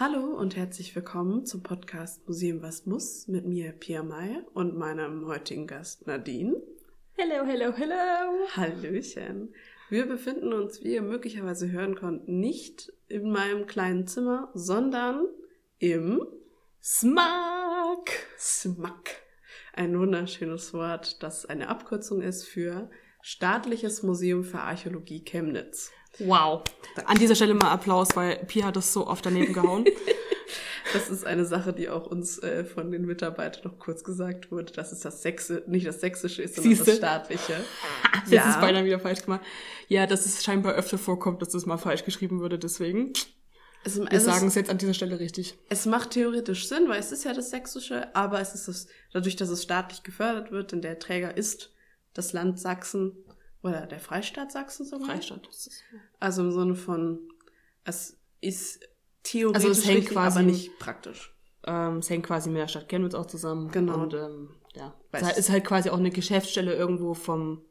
Hallo und herzlich willkommen zum Podcast Museum Was muss mit mir Pia May und meinem heutigen Gast Nadine. Hello, hello, hello. Hallöchen. Wir befinden uns, wie ihr möglicherweise hören konnt, nicht in meinem kleinen Zimmer, sondern im Smack. Smack. Ein wunderschönes Wort, das eine Abkürzung ist für Staatliches Museum für Archäologie Chemnitz. Wow. An dieser Stelle mal Applaus, weil Pia hat das so oft daneben gehauen. Das ist eine Sache, die auch uns äh, von den Mitarbeitern noch kurz gesagt wurde, dass es das Sächsische, nicht das Sächsische ist, sondern Siehste? das Staatliche. Jetzt ja. ist beinahe wieder falsch gemacht. Ja, dass es scheinbar öfter vorkommt, dass das mal falsch geschrieben würde, deswegen. Es, Wir also sagen es, es jetzt an dieser Stelle richtig. es macht theoretisch Sinn, weil es ist ja das Sächsische, aber es ist das, dadurch, dass es staatlich gefördert wird, denn der Träger ist das Land Sachsen oder der Freistaat Sachsen sogar. Freistaat. ist es. Also im Sinne von, es ist theoretisch Also es hängt richtig, quasi- aber nicht praktisch. Ähm, es hängt quasi mit der Stadt Chemnitz auch zusammen. Genau. Und ähm, ja, Weiß- es ist halt quasi auch eine Geschäftsstelle irgendwo vom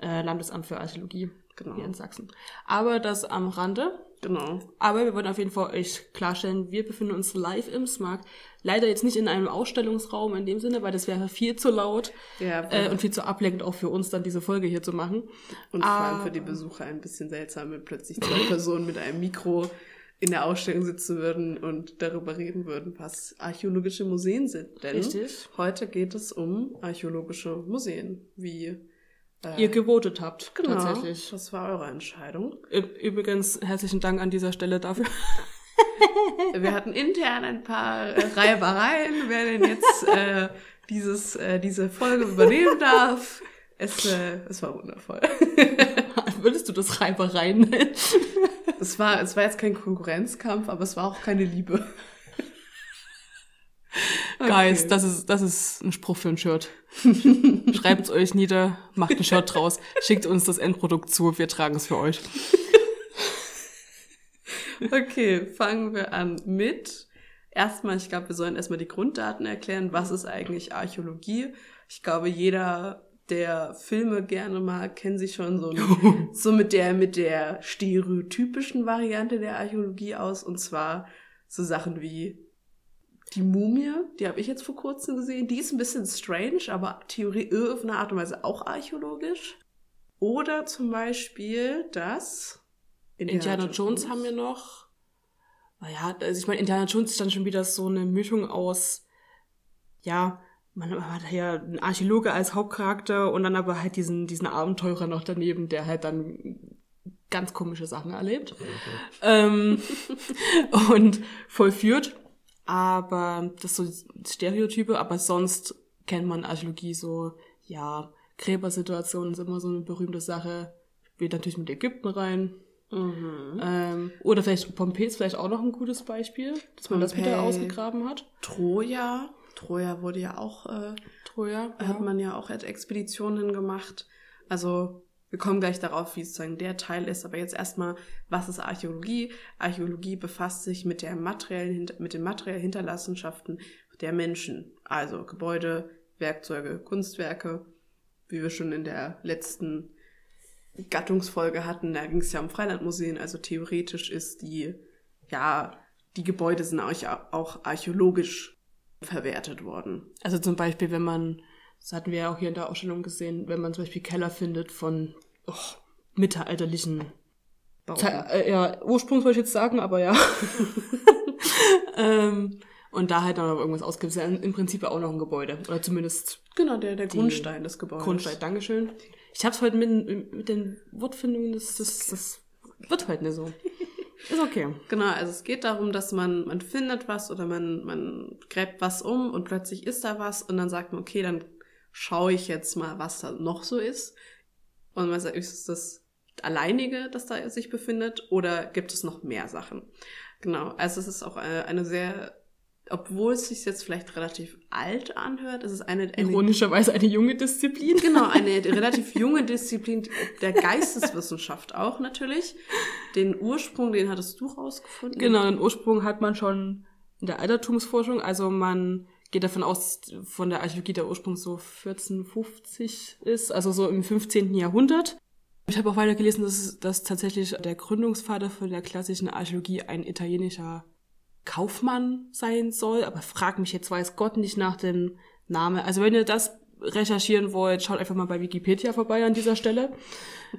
äh, Landesamt für Archäologie Genau. hier in Sachsen. Aber das am Rande. Genau. Aber wir wollen auf jeden Fall euch klarstellen, wir befinden uns live im Smart. Leider jetzt nicht in einem Ausstellungsraum in dem Sinne, weil das wäre viel zu laut Ja, äh, und viel zu ablenkend auch für uns dann diese Folge hier zu machen. Und vor allem für Ah. die Besucher ein bisschen seltsam, wenn plötzlich zwei Personen mit einem Mikro in der Ausstellung sitzen würden und darüber reden würden, was archäologische Museen sind. Denn Richtig. heute geht es um archäologische Museen, wie äh, Ihr gewotet habt, genau, tatsächlich. Das war eure Entscheidung. Übrigens, herzlichen Dank an dieser Stelle dafür. Wir hatten intern ein paar äh, Reibereien, wer denn jetzt äh, dieses, äh, diese Folge übernehmen darf. Es, äh, es war wundervoll. Würdest du das Reibereien nennen? Es war, es war jetzt kein Konkurrenzkampf, aber es war auch keine Liebe. Guys, das ist, das ist ein Spruch für ein Shirt. Schreibt's euch nieder, macht ein Shirt draus, schickt uns das Endprodukt zu, wir tragen es für euch. Okay, fangen wir an mit. Erstmal, ich glaube, wir sollen erstmal die Grunddaten erklären. Was ist eigentlich Archäologie? Ich glaube, jeder, der Filme gerne mag, kennt sich schon so, so mit der, mit der stereotypischen Variante der Archäologie aus. Und zwar so Sachen wie die Mumie, die habe ich jetzt vor kurzem gesehen. Die ist ein bisschen strange, aber Theorie auf eine Art und Weise auch archäologisch. Oder zum Beispiel das Indiana Jones haben wir noch. Naja, also ich meine, Indiana Jones ist dann schon wieder so eine Mischung aus, ja, man hat ja einen Archäologe als Hauptcharakter und dann aber halt diesen, diesen Abenteurer noch daneben, der halt dann ganz komische Sachen erlebt. ähm, und vollführt. Aber das ist so Stereotype, aber sonst kennt man Archäologie so, ja, Gräbersituationen ist immer so eine berühmte Sache. Geht natürlich mit Ägypten rein. Mhm. Ähm, oder vielleicht Pompeji ist vielleicht auch noch ein gutes Beispiel, dass man das wieder ausgegraben hat. Troja. Troja wurde ja auch, äh, Troja. hat man ja auch als Expeditionen gemacht. Also wir kommen gleich darauf, wie sozusagen der Teil ist. Aber jetzt erstmal, was ist Archäologie? Archäologie befasst sich mit der materiellen, mit den materiellen Hinterlassenschaften der Menschen. Also Gebäude, Werkzeuge, Kunstwerke, wie wir schon in der letzten Gattungsfolge hatten. Da ging es ja um Freilandmuseen. Also theoretisch ist die, ja, die Gebäude sind auch, auch archäologisch verwertet worden. Also zum Beispiel, wenn man, das hatten wir ja auch hier in der Ausstellung gesehen, wenn man zum Beispiel Keller findet von oh, mittelalterlichen Bauten. Ze- äh, ja, Ursprungs wollte ich jetzt sagen, aber ja. ähm, und da halt dann noch irgendwas ausgibt, ist ja im Prinzip ja auch noch ein Gebäude. Oder zumindest Genau, der, der Grundstein des Gebäudes. Grundstein. Dankeschön. Ich hab's heute mit, mit den Wortfindungen, das, das, das wird heute nicht so. Ist okay. Genau, also es geht darum, dass man, man findet was oder man, man gräbt was um und plötzlich ist da was und dann sagt man, okay, dann schaue ich jetzt mal, was da noch so ist. Und man sagt, ist das alleinige, das da sich befindet oder gibt es noch mehr Sachen? Genau, also es ist auch eine, eine sehr, obwohl es sich jetzt vielleicht relativ alt anhört, es ist eine, eine Ironischerweise eine junge Disziplin. Genau, eine relativ junge Disziplin der Geisteswissenschaft auch natürlich. Den Ursprung, den hattest du rausgefunden. Genau, den Ursprung hat man schon in der Altertumsforschung. Also man geht davon aus, von der Archäologie der Ursprung so 1450 ist, also so im 15. Jahrhundert. Ich habe auch weiter gelesen, dass, dass tatsächlich der Gründungsvater von der klassischen Archäologie ein italienischer Kaufmann sein soll, aber frag mich jetzt weiß Gott nicht nach dem Namen. Also wenn ihr das recherchieren wollt, schaut einfach mal bei Wikipedia vorbei an dieser Stelle.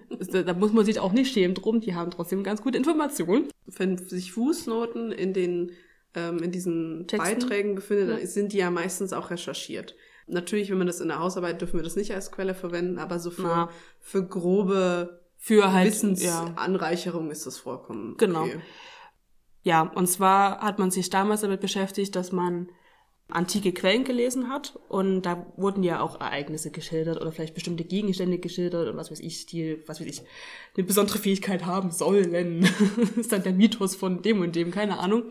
da, da muss man sich auch nicht schämen drum, die haben trotzdem ganz gute Informationen. Wenn sich Fußnoten in den ähm, in diesen Texten? Beiträgen befindet, Ja. sind die ja meistens auch recherchiert. Natürlich, wenn man das in der Hausarbeit, dürfen wir das nicht als Quelle verwenden, aber so für, Na. für grobe Für halt, ja. Wissensanreicherung ist das vollkommen Genau. okay. Ja, und zwar hat man sich damals damit beschäftigt, dass man antike Quellen gelesen hat und da wurden ja auch Ereignisse geschildert oder vielleicht bestimmte Gegenstände geschildert und was weiß ich, die, was weiß ich, eine besondere Fähigkeit haben sollen. ist dann der Mythos von dem und dem, keine Ahnung.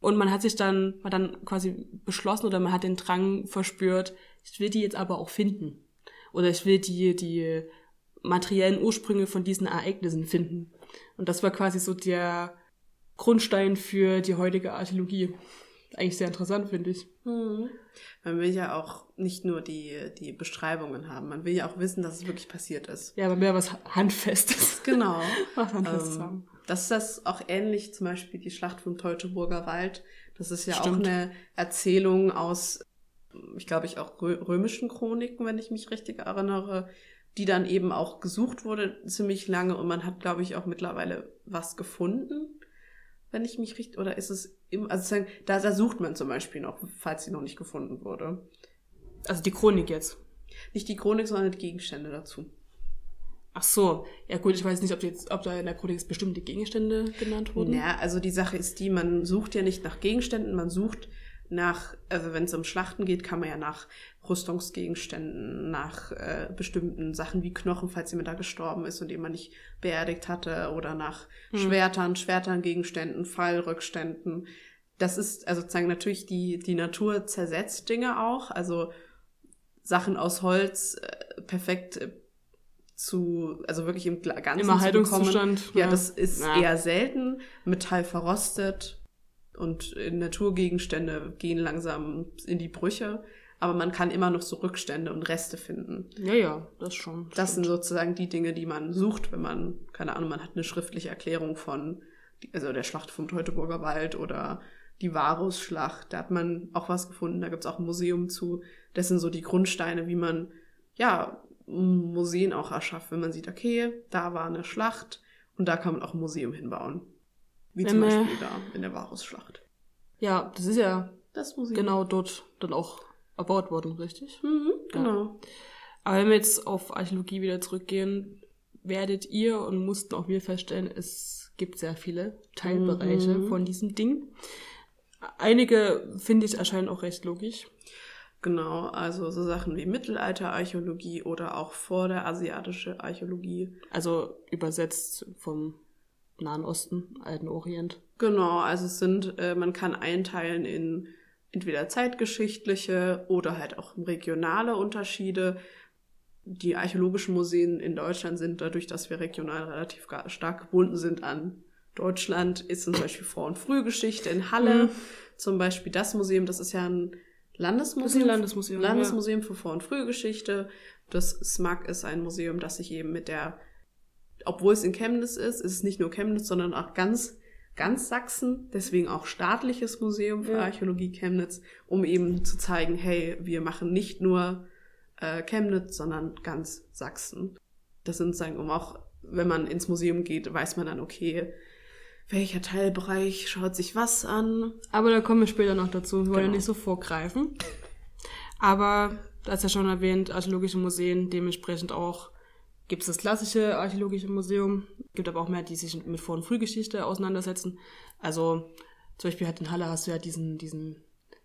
Und man hat sich dann, man hat dann quasi beschlossen oder man hat den Drang verspürt, ich will die jetzt aber auch finden. Oder ich will die, die materiellen Ursprünge von diesen Ereignissen finden. Und das war quasi so der Grundstein für die heutige Archäologie. Eigentlich sehr interessant, finde ich. Mhm. Man will ja auch nicht nur die, die Beschreibungen haben, man will ja auch wissen, dass es wirklich passiert ist. Ja, aber mehr was Handfestes. Genau. Was Handfestes Ähm, haben. Das ist das auch ähnlich, zum Beispiel die Schlacht vom Teutoburger Wald. Das ist ja Stimmt. auch eine Erzählung aus, ich glaube ich, auch rö römischen Chroniken, wenn ich mich richtig erinnere, die dann eben auch gesucht wurde ziemlich lange und man hat, glaube ich, auch mittlerweile was gefunden, wenn ich mich richtig, oder ist es im, also sozusagen, da, da sucht man zum Beispiel noch, falls sie noch nicht gefunden wurde. Also die Chronik jetzt. Nicht die Chronik, sondern die Gegenstände dazu. Ach so. Ja gut, ich weiß nicht, ob, jetzt, ob da in der jetzt bestimmte Gegenstände genannt wurden. Ja, also die Sache ist die, man sucht ja nicht nach Gegenständen, man sucht nach, also wenn es um Schlachten geht, kann man ja nach Rüstungsgegenständen, nach äh, bestimmten Sachen wie Knochen, falls jemand da gestorben ist und den man nicht beerdigt hatte, oder nach Schwertern, Schwertern, Gegenständen, Fallrückständen. Das ist, also sozusagen natürlich die, die Natur zersetzt Dinge auch, also Sachen aus Holz äh, perfekt äh, zu, also wirklich im Ganzen Immer. Haltungszustand. Ja, das ist Ja. eher selten. Metall verrostet und Naturgegenstände gehen langsam in die Brüche. Aber man kann immer noch so Rückstände und Reste finden. Ja, ja, das schon. Das sind stimmt. sozusagen die Dinge, die man sucht, wenn man, keine Ahnung, man hat eine schriftliche Erklärung von, also der Schlacht vom Teutoburger Wald oder die Varusschlacht. Da hat man auch was gefunden. Da gibt's auch ein Museum zu. Das sind so die Grundsteine, wie man, ja, Museen auch erschafft, wenn man sieht, okay, da war eine Schlacht und da kann man auch ein Museum hinbauen. Wie zum Wenn wir- Beispiel da in der Varusschlacht. Ja, das ist ja Das Museum. genau dort dann auch erbaut worden, richtig? Mhm, genau. Aber wenn wir jetzt auf Archäologie wieder zurückgehen, werdet ihr und mussten auch wir feststellen, es gibt sehr viele Teilbereiche Mhm. von diesem Ding. Einige, finde ich, erscheinen auch recht logisch. Genau, also so Sachen wie Mittelalterarchäologie oder auch vor der asiatische Archäologie. Also übersetzt vom Nahen Osten, Alten Orient. Genau, also es sind, äh, man kann einteilen in entweder zeitgeschichtliche oder halt auch regionale Unterschiede. Die archäologischen Museen in Deutschland sind dadurch, dass wir regional relativ stark gebunden sind an Deutschland, ist zum Beispiel Vor- und Frühgeschichte in Halle. Mhm. Zum Beispiel das Museum, das ist ja ein Landesmuseum. Landesmuseum, Landesmuseum für Vor- und Frühgeschichte. Das SMAG ist ein Museum, das sich eben mit der, obwohl es in Chemnitz ist, ist es nicht nur Chemnitz, sondern auch ganz, ganz Sachsen. Deswegen auch staatliches Museum für Ja. Archäologie Chemnitz, um eben zu zeigen, hey, wir machen nicht nur äh, Chemnitz, sondern ganz Sachsen. Das sind sagen, um auch, wenn man ins Museum geht, weiß man dann, okay, welcher Teilbereich schaut sich was an. Aber da kommen wir später noch dazu. Wir wollen ja Genau. nicht so vorgreifen. Aber, du hast ja schon erwähnt, archäologische Museen, dementsprechend auch gibt es das klassische archäologische Museum, gibt aber auch mehr, die sich mit Vor- und Frühgeschichte auseinandersetzen. Also zum Beispiel halt in Halle hast du ja diesen, diesen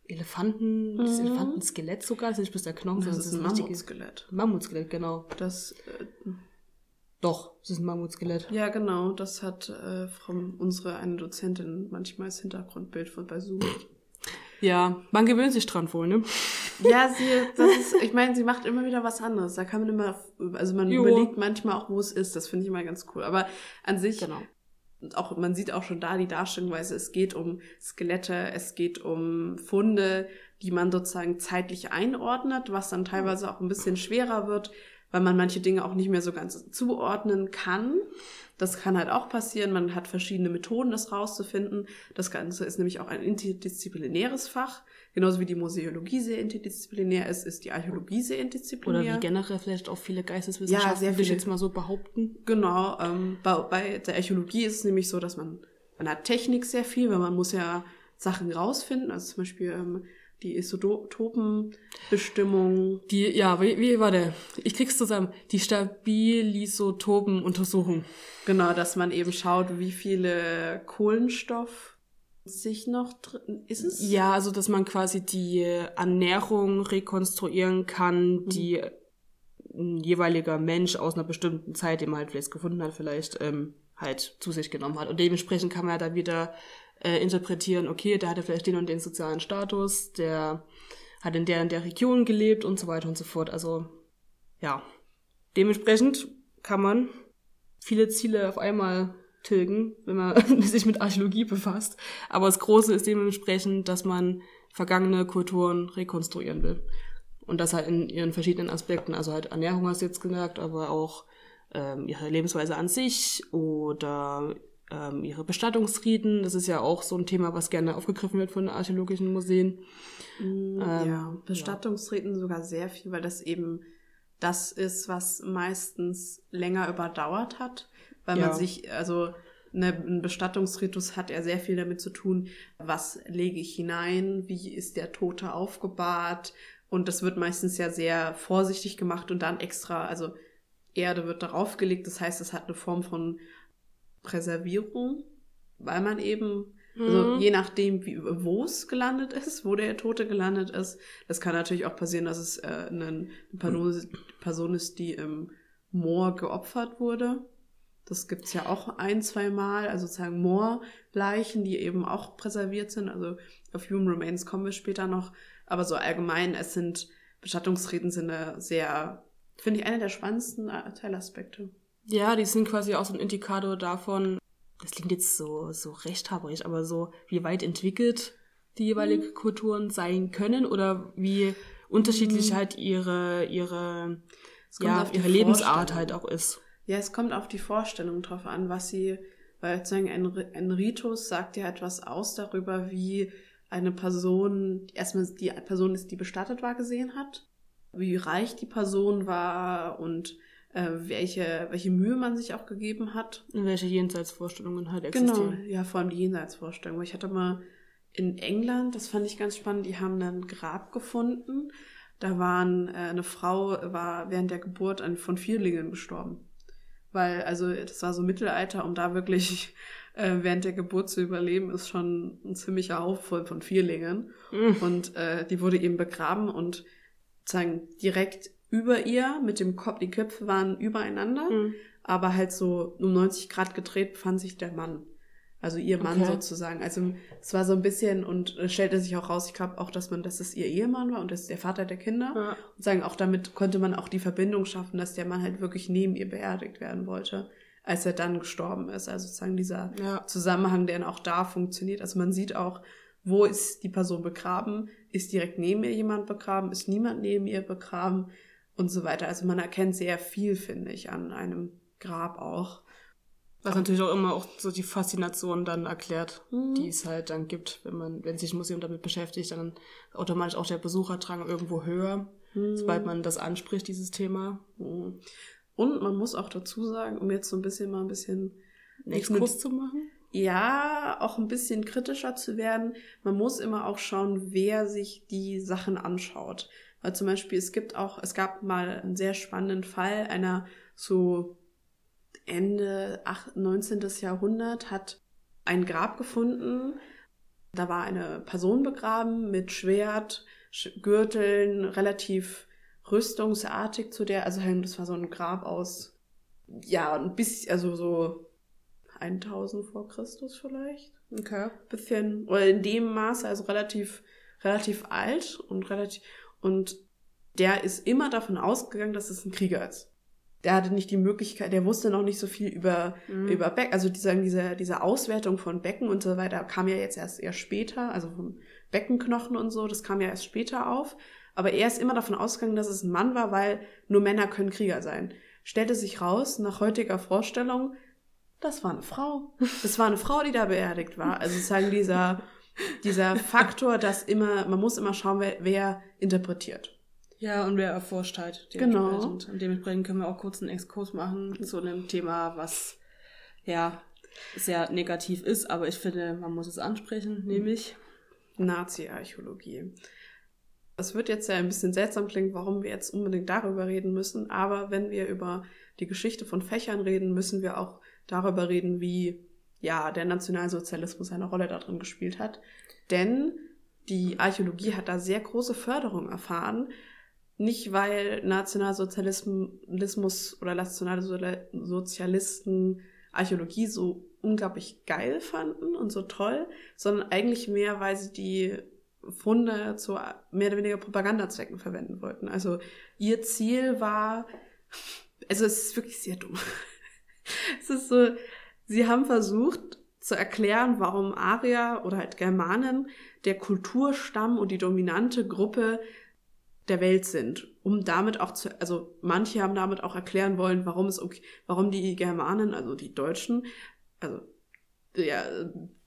Elefanten, das Mhm. Elefantenskelett sogar, das ist nicht bloß der Knochen, Das sondern ist ein Mammutskelett. Mammutskelett, genau. Das, äh, Doch, es ist ein Mammutskelett. ja genau, das hat äh, Frau, unsere eine Dozentin manchmal als Hintergrundbild von bei Zoom. Ja, man gewöhnt sich dran wohl, ne? Ja, sie, das ist, ich meine, sie macht immer wieder was anderes. Da kann man immer, also man Jo. überlegt manchmal auch, wo es ist. Das finde ich immer ganz cool. Aber an sich, Genau. auch, man sieht auch schon da die Darstellungsweise, es geht um Skelette, es geht um Funde, die man sozusagen zeitlich einordnet, was dann teilweise auch ein bisschen schwerer wird, weil man manche Dinge auch nicht mehr so ganz zuordnen kann. Das kann halt auch passieren. Man hat verschiedene Methoden, das rauszufinden. Das Ganze ist nämlich auch ein interdisziplinäres Fach. Genauso wie die Museologie sehr interdisziplinär ist, ist die Archäologie sehr interdisziplinär. Oder wie generell vielleicht auch viele Geisteswissenschaften, Ja, sehr würde ich viele. jetzt mal so behaupten. Genau, ähm, bei, bei der Archäologie ist es nämlich so, dass man, man hat Technik sehr viel, weil man muss ja Sachen rausfinden, also zum Beispiel ähm, die Isotopenbestimmung. Die, ja, wie, wie war der? Ich krieg's zusammen. Die Stabilisotopenuntersuchung. Genau, dass man eben schaut, wie viele Kohlenstoff sich noch drin, ist es? Ja, also dass man quasi die Ernährung rekonstruieren kann, die ein jeweiliger Mensch aus einer bestimmten Zeit, den man halt vielleicht gefunden hat, vielleicht ähm, halt zu sich genommen hat. Und dementsprechend kann man ja dann wieder äh, interpretieren, okay, der hatte vielleicht den und den sozialen Status, der hat in der und der Region gelebt und so weiter und so fort. Also ja, dementsprechend kann man viele Ziele auf einmal tilgen, wenn man sich mit Archäologie befasst. Aber das Große ist dementsprechend, dass man vergangene Kulturen rekonstruieren will. Und das halt in ihren verschiedenen Aspekten. Also halt Ernährung hast du jetzt gesagt, aber auch ähm, ihre Lebensweise an sich oder ähm, ihre Bestattungsriten. Das ist ja auch so ein Thema, was gerne aufgegriffen wird von archäologischen Museen. Mm, Ähm, ja, Bestattungsriten sogar sehr viel, weil das eben das ist, was meistens länger überdauert hat, weil Ja. man sich, also ne, ein Bestattungsritus hat ja sehr viel damit zu tun, was lege ich hinein, wie ist der Tote aufgebahrt und das wird meistens ja sehr vorsichtig gemacht und dann extra, also Erde wird darauf gelegt, das heißt, es hat eine Form von Präservierung, weil man eben also Mhm. je nachdem, wo es gelandet ist, wo der Tote gelandet ist. Das kann natürlich auch passieren, dass es äh, eine, Person, Person ist, die im Moor geopfert wurde. Das gibt's ja auch ein, zwei Mal, also sozusagen Moorleichen, die eben auch präserviert sind. Also auf Human Remains kommen wir später noch. Aber so allgemein, es sind Bestattungsriten sind eine sehr, finde ich, einer der spannendsten Teilaspekte. Ja, die sind quasi auch so ein Indikator davon, das klingt jetzt so, so rechthaberisch, aber so, wie weit entwickelt die jeweiligen Mhm. Kulturen sein können oder wie unterschiedlich halt ihre, ihre, ja, ihre Lebensart halt auch ist. Ja, es kommt auf die Vorstellung drauf an, was sie, weil sozusagen ein, ein Ritus sagt ja etwas aus darüber, wie eine Person, erstmal die Person ist, die bestattet war, gesehen hat, wie reich die Person war und äh, welche, welche Mühe man sich auch gegeben hat. Und welche Jenseitsvorstellungen halt Genau, existieren. ja, vor allem die Jenseitsvorstellung. Ich hatte mal in England, das fand ich ganz spannend, die haben ein Grab gefunden. Da waren, äh, eine Frau war während der Geburt an, von Vierlingen gestorben. Weil, also, das war so Mittelalter, um da wirklich äh, während der Geburt zu überleben, ist schon ein ziemlicher Haufen von Vierlingen. Mhm. Und äh, die wurde eben begraben und sozusagen direkt über ihr mit dem Kopf, die Köpfe waren übereinander Mhm. aber halt so um 90 Grad gedreht befand sich der Mann. Also ihr Mann Okay. sozusagen. Also es war so ein bisschen und es stellte sich auch raus, ich glaube auch, dass man, dass es ihr Ehemann war und das ist der Vater der Kinder. Ja. Und sagen, auch damit konnte man auch die Verbindung schaffen, dass der Mann halt wirklich neben ihr beerdigt werden wollte, als er dann gestorben ist. Also sozusagen dieser Ja. Zusammenhang, der dann auch da funktioniert. Also man sieht auch, wo ist die Person begraben? Ist direkt neben ihr jemand begraben? Ist niemand neben ihr begraben? Und so weiter. Also man erkennt sehr viel, finde ich, an einem Grab auch. Was natürlich auch immer auch so die Faszination dann erklärt, Mhm. die es halt dann gibt, wenn man, wenn sich ein Museum damit beschäftigt, dann automatisch auch der Besucherdrang irgendwo höher, Mhm. sobald man das anspricht, dieses Thema. Mhm. Und man muss auch dazu sagen, um jetzt so ein bisschen mal ein bisschen Exkurs zu machen. ja, auch ein bisschen kritischer zu werden. Man muss immer auch schauen, wer sich die Sachen anschaut. Weil zum Beispiel, es gibt auch, es gab mal einen sehr spannenden Fall einer so Ende 8, 19. Jahrhundert hat ein Grab gefunden. Da war eine Person begraben mit Schwert, Sch- Gürteln, relativ rüstungsartig zu der, also das war so ein Grab aus, ja, ein bisschen, also so 1000 vor Christus vielleicht. Okay. Bisschen, oder in dem Maße, also relativ, relativ alt und relativ, und der ist immer davon ausgegangen, dass es ein Krieger ist. Der hatte nicht die Möglichkeit, der wusste noch nicht so viel über, Mhm. über Becken, also die sagen, diese, diese Auswertung von Becken und so weiter kam ja jetzt erst eher später, also von Beckenknochen und so, das kam ja erst später auf. Aber er ist immer davon ausgegangen, dass es ein Mann war, weil nur Männer können Krieger sein. Stellte sich raus, nach heutiger Vorstellung, das war eine Frau. Das war eine Frau, die da beerdigt war. Also sozusagen dieser, dieser Faktor, dass immer, man muss immer schauen, wer, wer interpretiert. Ja, und wer erforscht halt. Genau. Und dementsprechend können wir auch kurz einen Exkurs machen zu einem Thema, was ja sehr negativ ist, aber ich finde, man muss es ansprechen, nämlich Nazi-Archäologie. Es wird jetzt ja ein bisschen seltsam klingen, warum wir jetzt unbedingt darüber reden müssen, aber wenn wir über die Geschichte von Fächern reden, müssen wir auch darüber reden, wie ja der Nationalsozialismus eine Rolle darin gespielt hat. Denn die Archäologie hat da sehr große Förderung erfahren. Nicht, weil Nationalsozialismus oder Nationalsozialisten Archäologie so unglaublich geil fanden und so toll, sondern eigentlich mehr, weil sie die Funde zu mehr oder weniger Propagandazwecken verwenden wollten. Also ihr Ziel war, also es ist wirklich sehr dumm. es ist so, sie haben versucht zu erklären, warum Arier oder halt Germanen der Kulturstamm und die dominante Gruppe der Welt sind, um damit auch zu, also manche haben damit auch erklären wollen, warum es okay, warum die Germanen, also die Deutschen, also ja,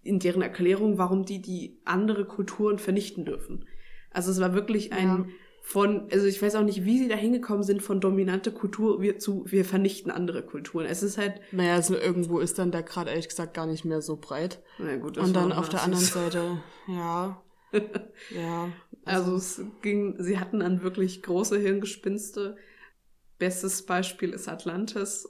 in deren Erklärung, warum die die andere Kulturen vernichten dürfen. Also es war wirklich ein ja. Von, also ich weiß auch nicht, wie sie da hingekommen sind von dominante Kultur wir, zu, wir vernichten andere Kulturen. Es ist halt. Naja, also irgendwo ist dann der Grad ehrlich gesagt gar nicht mehr so breit. Na gut, das Und dann auf der anderen Seite, ja. ja. Also, also es ging, sie hatten dann wirklich große Hirngespinste. Bestes Beispiel ist Atlantis.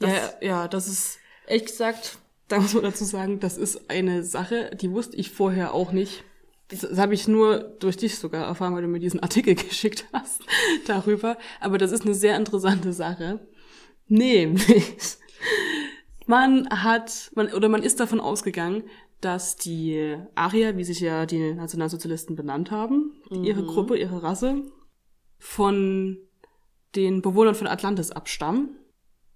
Das, ja, ja, das ist ehrlich gesagt da muss man dazu sagen, das ist eine Sache, die wusste ich vorher auch nicht. Das, das habe ich nur durch dich sogar erfahren, weil du mir diesen Artikel geschickt hast darüber. Aber das ist eine sehr interessante Sache. Nämlich, man hat, man, oder man ist davon ausgegangen, dass die Arier, wie sich ja die Nationalsozialisten benannt haben, mhm. ihre Gruppe, ihre Rasse, von den Bewohnern von Atlantis abstammen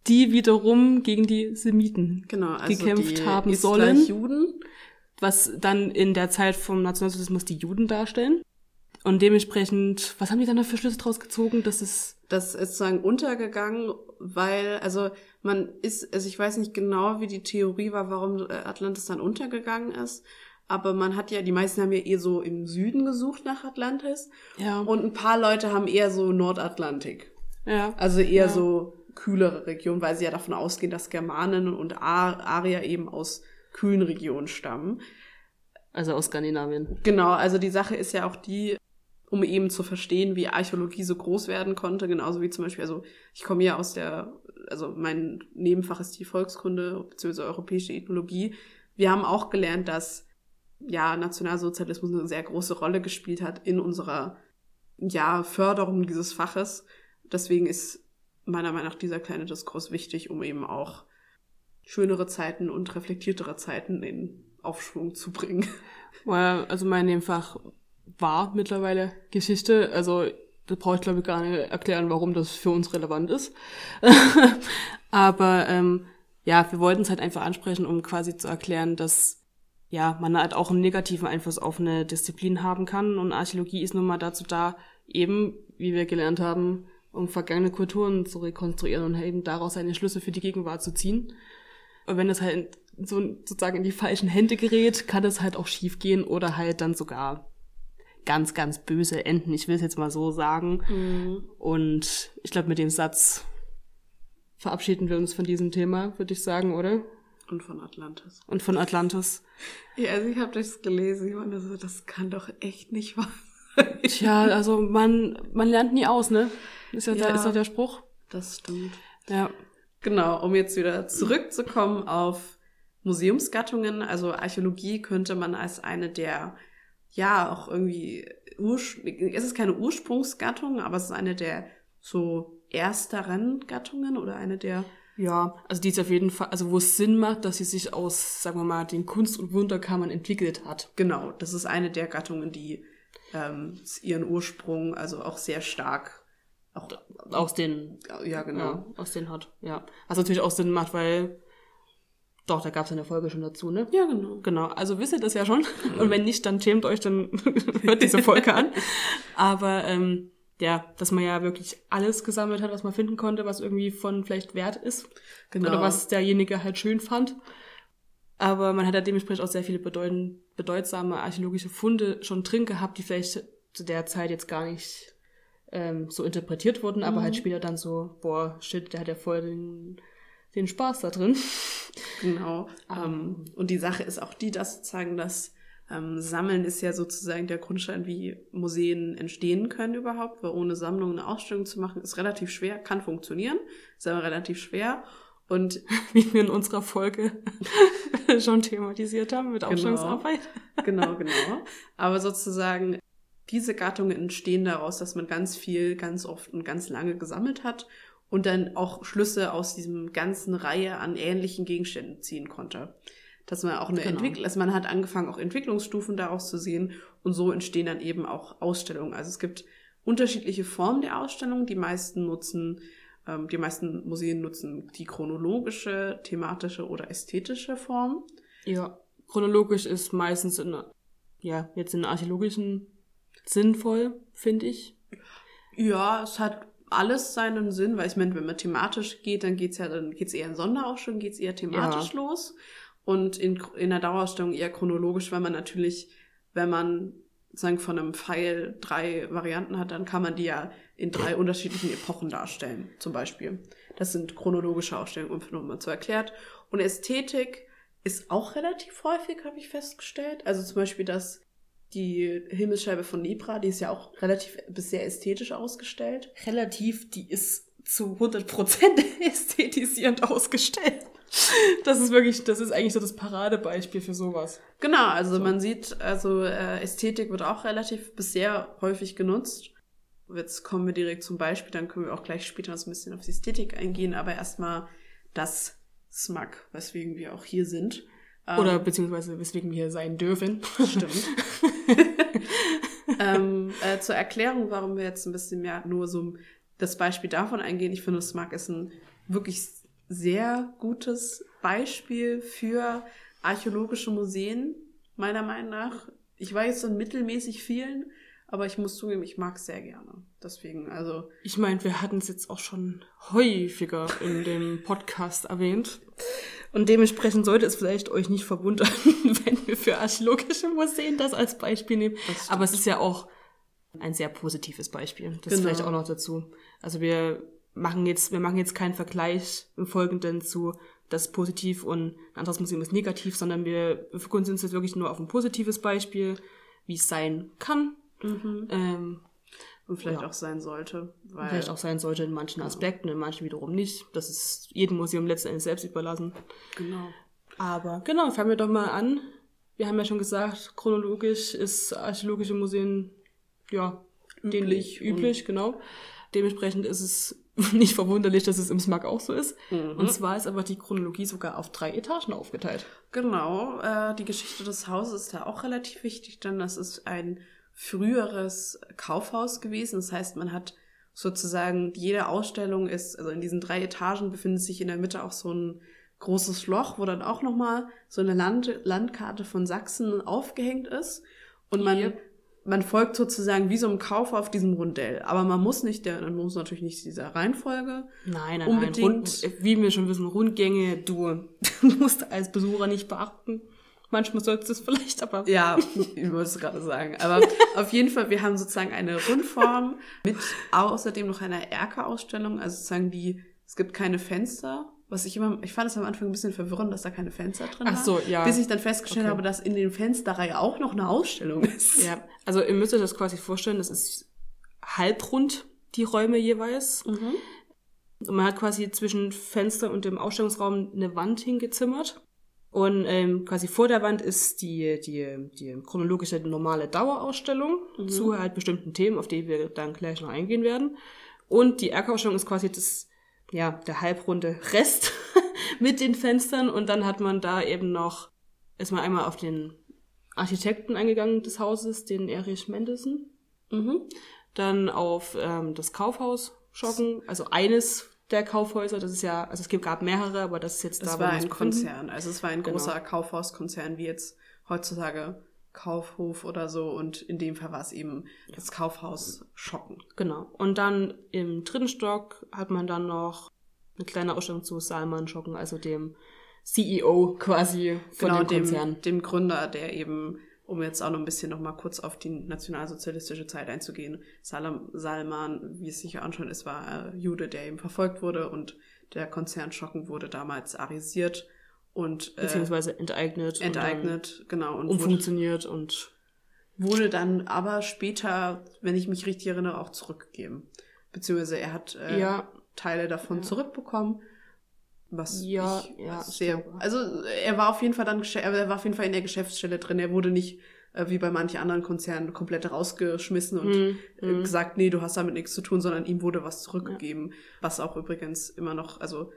die wiederum gegen die Semiten genau, also gekämpft haben sollen. Juden. Was dann in der Zeit vom Nationalsozialismus die Juden darstellen. Und dementsprechend, was haben die dann da für Schlüsse draus gezogen? Das ist. Das ist sozusagen untergegangen, weil, also man ist, also ich weiß nicht genau, wie die Theorie war, warum Atlantis dann untergegangen ist. Aber man hat ja, die meisten haben ja eher so im Süden gesucht nach Atlantis. Ja. Und ein paar Leute haben eher so Nordatlantik. Ja. Also eher ja. so kühlere Region, weil sie ja davon ausgehen, dass Germanen und Arier eben aus kühlen Regionen stammen. Also aus Skandinavien. Genau, also die Sache ist ja auch die, um eben zu verstehen, wie Archäologie so groß werden konnte, genauso wie zum Beispiel, also ich komme ja aus der, also mein Nebenfach ist die Volkskunde bzw. europäische Ethnologie. Wir haben auch gelernt, dass ja Nationalsozialismus eine sehr große Rolle gespielt hat in unserer ja Förderung dieses Faches. Deswegen ist meiner Meinung nach dieser kleine Diskurs wichtig, um eben auch schönere Zeiten und reflektiertere Zeiten in Aufschwung zu bringen. Also mein Nebenfach war mittlerweile Geschichte, also das brauche ich glaube ich gar nicht erklären, warum das für uns relevant ist. Aber ähm, ja, wir wollten es halt einfach ansprechen, um quasi zu erklären, dass ja man halt auch einen negativen Einfluss auf eine Disziplin haben kann. Und Archäologie ist nun mal dazu da, eben, wie wir gelernt haben, um vergangene Kulturen zu rekonstruieren und eben daraus seine Schlüsse für die Gegenwart zu ziehen. Und wenn das halt so sozusagen in die falschen Hände gerät, kann es halt auch schief gehen oder halt dann sogar ganz, ganz böse enden. Ich will es jetzt mal so sagen. Mhm. Und ich glaube, mit dem Satz verabschieden wir uns von diesem Thema, würde ich sagen, oder? Und von Atlantis. Und von Atlantis. Ja, also ich habe das gelesen, ich meine, so, das kann doch echt nicht wahr sein. Tja, also man, man lernt nie aus, ne? Ist ja, ja der, ist ja der Spruch. Das stimmt. Ja. Genau, um jetzt wieder zurückzukommen auf Museumsgattungen. Also Archäologie könnte man als eine der, ja, auch irgendwie, Ursch es ist keine Ursprungsgattung, aber es ist eine der so ersteren Gattungen oder eine der ja, also die ist auf jeden Fall, also wo es Sinn macht, dass sie sich aus, sagen wir mal, den Kunst- und Wunderkammern entwickelt hat. Genau, das ist eine der Gattungen, die ähm, ihren Ursprung also auch sehr stark auch aus den, ja, genau. Ja, aus den hat, ja. Was natürlich auch Sinn macht, weil Doch, da gab es eine Folge schon dazu, ne? Ja, genau. Genau, also wisst ihr das ja schon. Und wenn nicht, dann schämt euch, dann hört diese Folge an. Aber ähm, ja, dass man ja wirklich alles gesammelt hat, was man finden konnte, was irgendwie von vielleicht wert ist. Genau. Oder was derjenige halt schön fand. Aber man hat ja dementsprechend auch sehr viele bedeutend, bedeutsame archäologische Funde schon drin gehabt, die vielleicht zu der Zeit jetzt gar nicht ähm, so interpretiert wurden, aber halt später dann so, boah, shit, der hat ja voll den, den Spaß da drin. Genau. Ähm, und die Sache ist auch die, dass sozusagen das ähm, Sammeln ist ja sozusagen der Grundstein, wie Museen entstehen können überhaupt, weil ohne Sammlung eine Ausstellung zu machen, ist relativ schwer, kann funktionieren, ist aber relativ schwer. Und Wie wir in unserer Folge schon thematisiert haben mit Ausstellungsarbeit. genau, genau. Aber sozusagen, diese Gattungen entstehen daraus, dass man ganz viel, ganz oft und ganz lange gesammelt hat und dann auch Schlüsse aus diesem ganzen Reihe an ähnlichen Gegenständen ziehen konnte. Dass man auch eine Genau. Entwicklung, also man hat angefangen, auch Entwicklungsstufen daraus zu sehen und so entstehen dann eben auch Ausstellungen. Also es gibt unterschiedliche Formen der Ausstellung. Die meisten nutzen, ähm, die meisten Museen nutzen die chronologische, thematische oder ästhetische Form. Ja, chronologisch ist meistens in, ja, jetzt in archäologischen sinnvoll, finde ich. Ja, es hat alles seinen Sinn, weil ich meine, wenn man thematisch geht, dann geht's ja, dann geht's eher in Sonderausstellung, geht's eher thematisch Ja. los. Und in, in der Dauerausstellung eher chronologisch, weil man natürlich, wenn man sagen von einem Pfeil drei Varianten hat, dann kann man die ja in drei unterschiedlichen Epochen darstellen, zum Beispiel. Das sind chronologische Ausstellungen, um nochmal zu erklärt. Und Ästhetik ist auch relativ häufig, habe ich festgestellt. Also zum Beispiel, dass die Himmelsscheibe von Nebra, die ist ja auch relativ bis sehr ästhetisch ausgestellt. Relativ, die ist zu 100% ästhetisierend ausgestellt. Das ist wirklich, das ist eigentlich so das Paradebeispiel für sowas. Genau, also man sieht, also äh, Ästhetik wird auch relativ bis sehr häufig genutzt. Jetzt kommen wir direkt zum Beispiel, dann können wir auch gleich später noch so ein bisschen auf die Ästhetik eingehen, aber erstmal das Smug, weswegen wir auch hier sind. Ähm, Oder beziehungsweise weswegen wir hier sein dürfen. Stimmt. ähm, äh, zur Erklärung, warum wir jetzt ein bisschen mehr nur so das Beispiel davon eingehen. Ich finde, Smug ist ein wirklich sehr gutes Beispiel für archäologische Museen, meiner Meinung nach. Ich weiß in mittelmäßig vielen, aber ich muss zugeben, ich mag es sehr gerne. Deswegen, also, Ich meine, wir hatten es jetzt auch schon häufiger in dem Podcast erwähnt. Und dementsprechend sollte es vielleicht euch nicht verwundern, wenn wir für archäologische Museen das als Beispiel nehmen. Aber es ist ja auch ein sehr positives Beispiel. Das Genau. vielleicht auch noch dazu. Also wir machen jetzt, wir machen jetzt keinen Vergleich im Folgenden zu das ist positiv und ein anderes Museum ist negativ, sondern wir fokussieren uns jetzt wirklich nur auf ein positives Beispiel, wie es sein kann. Ähm, und vielleicht Ja. auch sein sollte. Weil, vielleicht auch sein sollte in manchen Aspekten, in manchen wiederum nicht. Das ist jedem Museum letzten Endes selbst überlassen. Genau. Aber genau, fangen wir doch mal an. Wir haben ja schon gesagt, chronologisch ist archäologische Museen ja Üblich üblich, genau. Dementsprechend ist es nicht verwunderlich, dass es im SMAG auch so ist. Mhm. Und zwar ist aber die Chronologie sogar auf drei Etagen aufgeteilt. Genau, äh, die Geschichte des Hauses ist da auch relativ wichtig, denn das ist ein früheres Kaufhaus gewesen. Das heißt, man hat sozusagen, jede Ausstellung ist, also in diesen drei Etagen befindet sich in der Mitte auch so ein großes Loch, wo dann auch nochmal so eine Land Landkarte von Sachsen aufgehängt ist. Und man, Yep. man folgt sozusagen wie so einem Kauf auf diesem Rundell. Aber man muss nicht, der, man muss natürlich nicht dieser Reihenfolge. Nein, nein, Unbedingt. nein. Rund, wie wir schon wissen, Rundgänge, du musst als Besucher nicht beachten. Manchmal solltest du es vielleicht, aber Ja, ich wollte es gerade sagen. Aber auf jeden Fall, wir haben sozusagen eine Rundform mit außerdem noch einer Erker-Ausstellung, also sozusagen die, es gibt keine Fenster. Was ich immer, ich fand es am Anfang ein bisschen verwirrend, dass da keine Fenster drin Ach so, waren, ja. Bis ich dann festgestellt Okay. habe, dass in den Fensterreihe auch noch eine Ausstellung ist. Ja, also ihr müsst euch das quasi vorstellen, das ist halbrund, die Räume jeweils. Mhm. Und man hat quasi zwischen Fenster und dem Ausstellungsraum eine Wand hingezimmert. Und ähm, quasi vor der Wand ist die, die, die chronologische normale Dauerausstellung zu halt bestimmten Themen, auf die wir dann gleich noch eingehen werden. Und die Erkausstellung ist quasi das, ja, der halbrunde Rest mit den Fenstern. Und dann hat man da eben noch, ist man einmal auf den Architekten eingegangen des Hauses, den Erich Mendelssohn Mhm. dann auf ähm, das Kaufhaus schocken, also eines der Kaufhäuser. Das ist ja, also es gab mehrere, aber das ist jetzt das da, war wo wir ein. Konzern. Also es war ein Genau. großer Kaufhauskonzern, wie jetzt heutzutage Kaufhof oder so. Und in dem Fall war es eben das Kaufhaus Schocken. Genau. Und dann im dritten Stock hat man dann noch eine kleine Ausstellung zu Salman Schocken, also dem CEO quasi von genau, dem Konzern. dem, dem Gründer, der eben, um jetzt auch noch ein bisschen noch mal kurz auf die nationalsozialistische Zeit einzugehen, Salam, Salman, wie es sich ja anschaut ist, war äh, Jude, der eben verfolgt wurde und der Konzern Schocken wurde damals arisiert und äh, beziehungsweise enteignet. enteignet, genau, Und und dann wurde, umfunktioniert und wurde dann aber später, wenn ich mich richtig erinnere, auch zurückgegeben. Beziehungsweise er hat äh, Ja. Teile davon zurückbekommen. Was Ja, ich ja, sehr, also er war auf jeden Fall dann, er war auf jeden Fall in der Geschäftsstelle drin. Er wurde nicht äh, wie bei manchen anderen Konzernen komplett rausgeschmissen und Hm, äh, gesagt, nee, du hast damit nichts zu tun, sondern ihm wurde was zurückgegeben. Was auch übrigens immer noch, also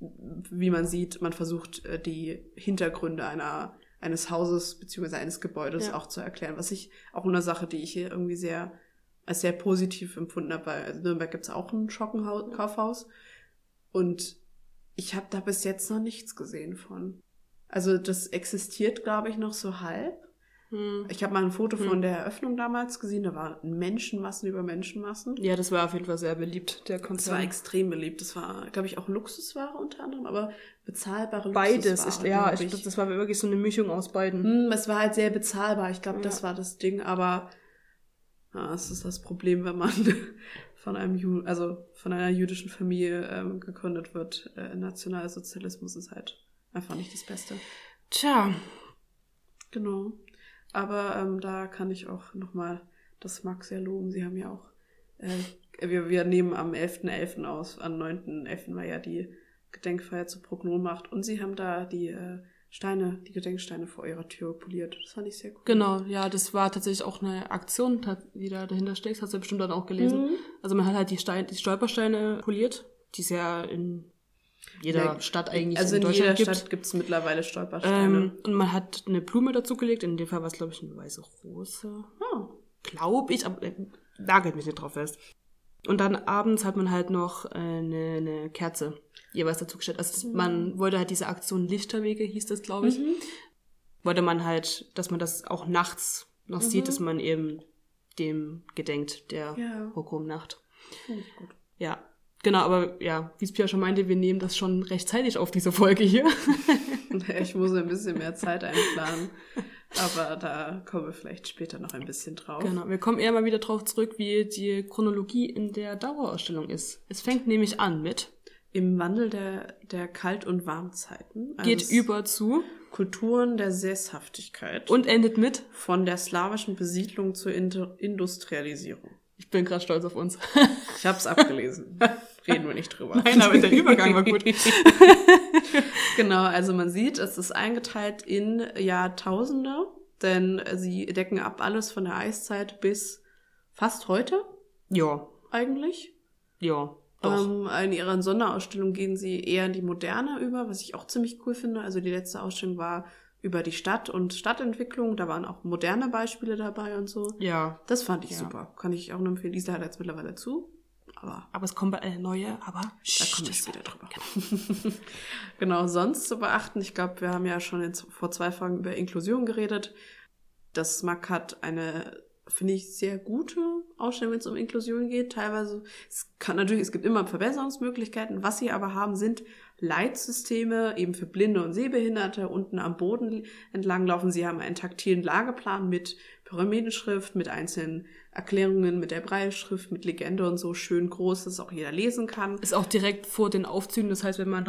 wie man sieht, man versucht äh, die Hintergründe einer eines Hauses beziehungsweise eines Gebäudes Ja. auch zu erklären, was ich auch eine Sache, die ich hier irgendwie sehr als sehr positiv empfunden habe, weil also Nürnberg gibt es auch ein Schockenkaufhaus und ich habe da bis jetzt noch nichts gesehen von. Also das existiert, glaube ich, noch so halb. hm. Ich habe mal ein Foto von der Eröffnung damals gesehen, da waren Menschenmassen über Menschenmassen. ja, das war auf jeden Fall sehr beliebt, der Das war extrem beliebt. Das war, glaube ich, auch Luxusware unter anderem, aber bezahlbare Beides, Luxusware. ich, ja, ich, ich. das war wirklich so eine Mischung aus beiden. Hm, es war halt sehr bezahlbar. Ich glaube, Ja. das war das Ding, aber ja, es ist das Problem, wenn man von einem Ju also von einer jüdischen Familie ähm, gegründet wird. Äh, Nationalsozialismus ist halt einfach nicht das Beste. Tja, Genau. Aber ähm, da kann ich auch nochmal das Max sehr loben. Sie haben ja auch, äh, wir, wir nehmen am 11.11. aus, am 9.11. war ja die Gedenkfeier zur Prognomnacht und sie haben da die äh, Steine, die Gedenksteine vor ihrer Tür poliert. Das fand ich sehr cool. genau, ja, das war tatsächlich auch eine Aktion, die da dahinter steckt, hast du ja bestimmt dann auch gelesen. Mhm. Also man hat halt die, Stein, die Stolpersteine poliert, die es ja in jeder Ja, Stadt eigentlich Also in in Deutschland jeder gibt. Stadt gibt es mittlerweile Stolpersteine. Ähm, und man hat eine Blume dazugelegt, in dem Fall war es, glaube ich, eine weiße Rose. Ah, Glaube ich, aber äh, nagelt mich nicht drauf fest. Und dann abends hat man halt noch äh, eine, eine Kerze jeweils dazugestellt. Also das, man wollte halt diese Aktion Lichterwege, hieß das, glaube ich. Wollte man halt, dass man das auch nachts noch sieht, dass man eben dem gedenkt, der Ja. Pogromnacht. finde ich gut. Ja, genau, aber ja, wie es Pia schon meinte, wir nehmen das schon rechtzeitig auf diese Folge hier. Ich muss ein bisschen mehr Zeit einplanen. Aber da kommen wir vielleicht später noch ein bisschen drauf. Genau, wir kommen eher mal wieder drauf zurück, wie die Chronologie in der Dauerausstellung ist. Es fängt nämlich an mit, Im Wandel der, der Kalt- und Warmzeiten. Also geht über zu Kulturen der Sesshaftigkeit und endet mit, von der slawischen Besiedlung zur Inter Industrialisierung. Ich bin gerade stolz auf uns. Ich habe es abgelesen. Reden wir nicht drüber. Nein, aber der Übergang war gut. genau, also man sieht, es ist eingeteilt in Jahrtausende, denn sie decken ab alles von der Eiszeit bis fast heute ja, eigentlich. ja. Ähm, in ihrer Sonderausstellung gehen sie eher in die Moderne über, was ich auch ziemlich cool finde. Also die letzte Ausstellung war über die Stadt und Stadtentwicklung. Da waren auch moderne Beispiele dabei und so. ja. Das fand ich Ja. super. Kann ich auch nur empfehlen. Lisa hat jetzt mittlerweile zu. Aber Aber es kommt bald eine neue, aber da kommen wir später drüber. genau, sonst zu beachten. Ich glaube, wir haben ja schon jetzt vor zwei Folgen über Inklusion geredet. Das MAC hat eine, finde ich, sehr gute Ausstellung, wenn es um Inklusion geht. Teilweise, es kann natürlich, es gibt immer Verbesserungsmöglichkeiten. Was sie aber haben, sind Leitsysteme, eben für Blinde und Sehbehinderte, unten am Boden entlang laufen. Sie haben einen taktilen Lageplan mit Pyramidenschrift, mit einzelnen Erklärungen, mit der Breilschrift, mit Legende und so schön groß, dass auch jeder lesen kann. ist auch direkt vor den Aufzügen. Das heißt, wenn man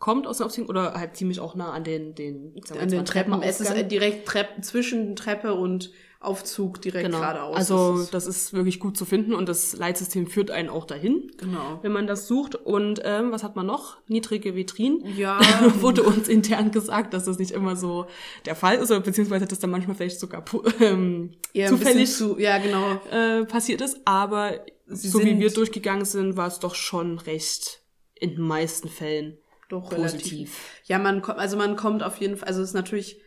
rauskommt aus den Aufzügen oder halt ziemlich auch nah an den, den, ich sag an den Treppen. Es ist direkt Treppen, zwischen Treppe und Aufzug direkt genau. geradeaus. Also Das ist- wirklich gut zu finden und das Leitsystem führt einen auch dahin, genau. wenn man das sucht. Und ähm, was hat man noch? Niedrige Vitrinen. Ja, wurde uns intern gesagt, dass das nicht immer so der Fall ist, oder beziehungsweise dass da manchmal vielleicht sogar ähm, bisschen zufällig zu, ja, genau. äh, passiert ist. Aber Sie so wie sind- wir durchgegangen sind, war es doch schon recht in den meisten Fällen Doch positiv. relativ. Ja, man kommt, also man kommt auf jeden Fall, also es ist natürlich,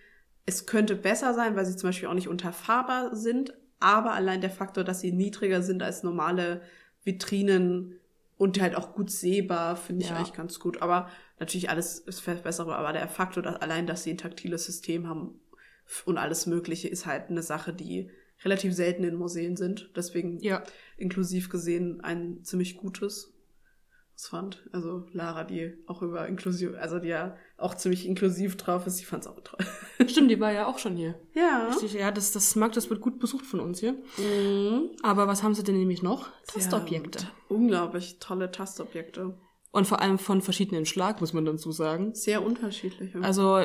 es könnte besser sein, weil sie zum Beispiel auch nicht unterfahrbar sind, aber allein der Faktor, dass sie niedriger sind als normale Vitrinen und halt auch gut sehbar, finde ich Ja. eigentlich ganz gut. Aber natürlich alles ist verbesserbar, aber der Faktor, dass allein, dass sie ein taktiles System haben und alles Mögliche, ist halt eine Sache, die relativ selten in Museen sind. Deswegen Ja. inklusiv gesehen ein ziemlich gutes was fand. Also Lara, die auch über inklusiv, also die ja auch ziemlich inklusiv drauf ist, die fand es auch toll. Stimmt, die war ja auch schon hier. Ja. Richtig, ja, das, das mag, das wird gut besucht von uns hier. Mhm. Aber was haben sie denn nämlich noch? Tastobjekte. Ja, unglaublich tolle Tastobjekte. Und vor allem von verschiedenen Schlag, muss man dazu sagen. Sehr unterschiedlich. Also,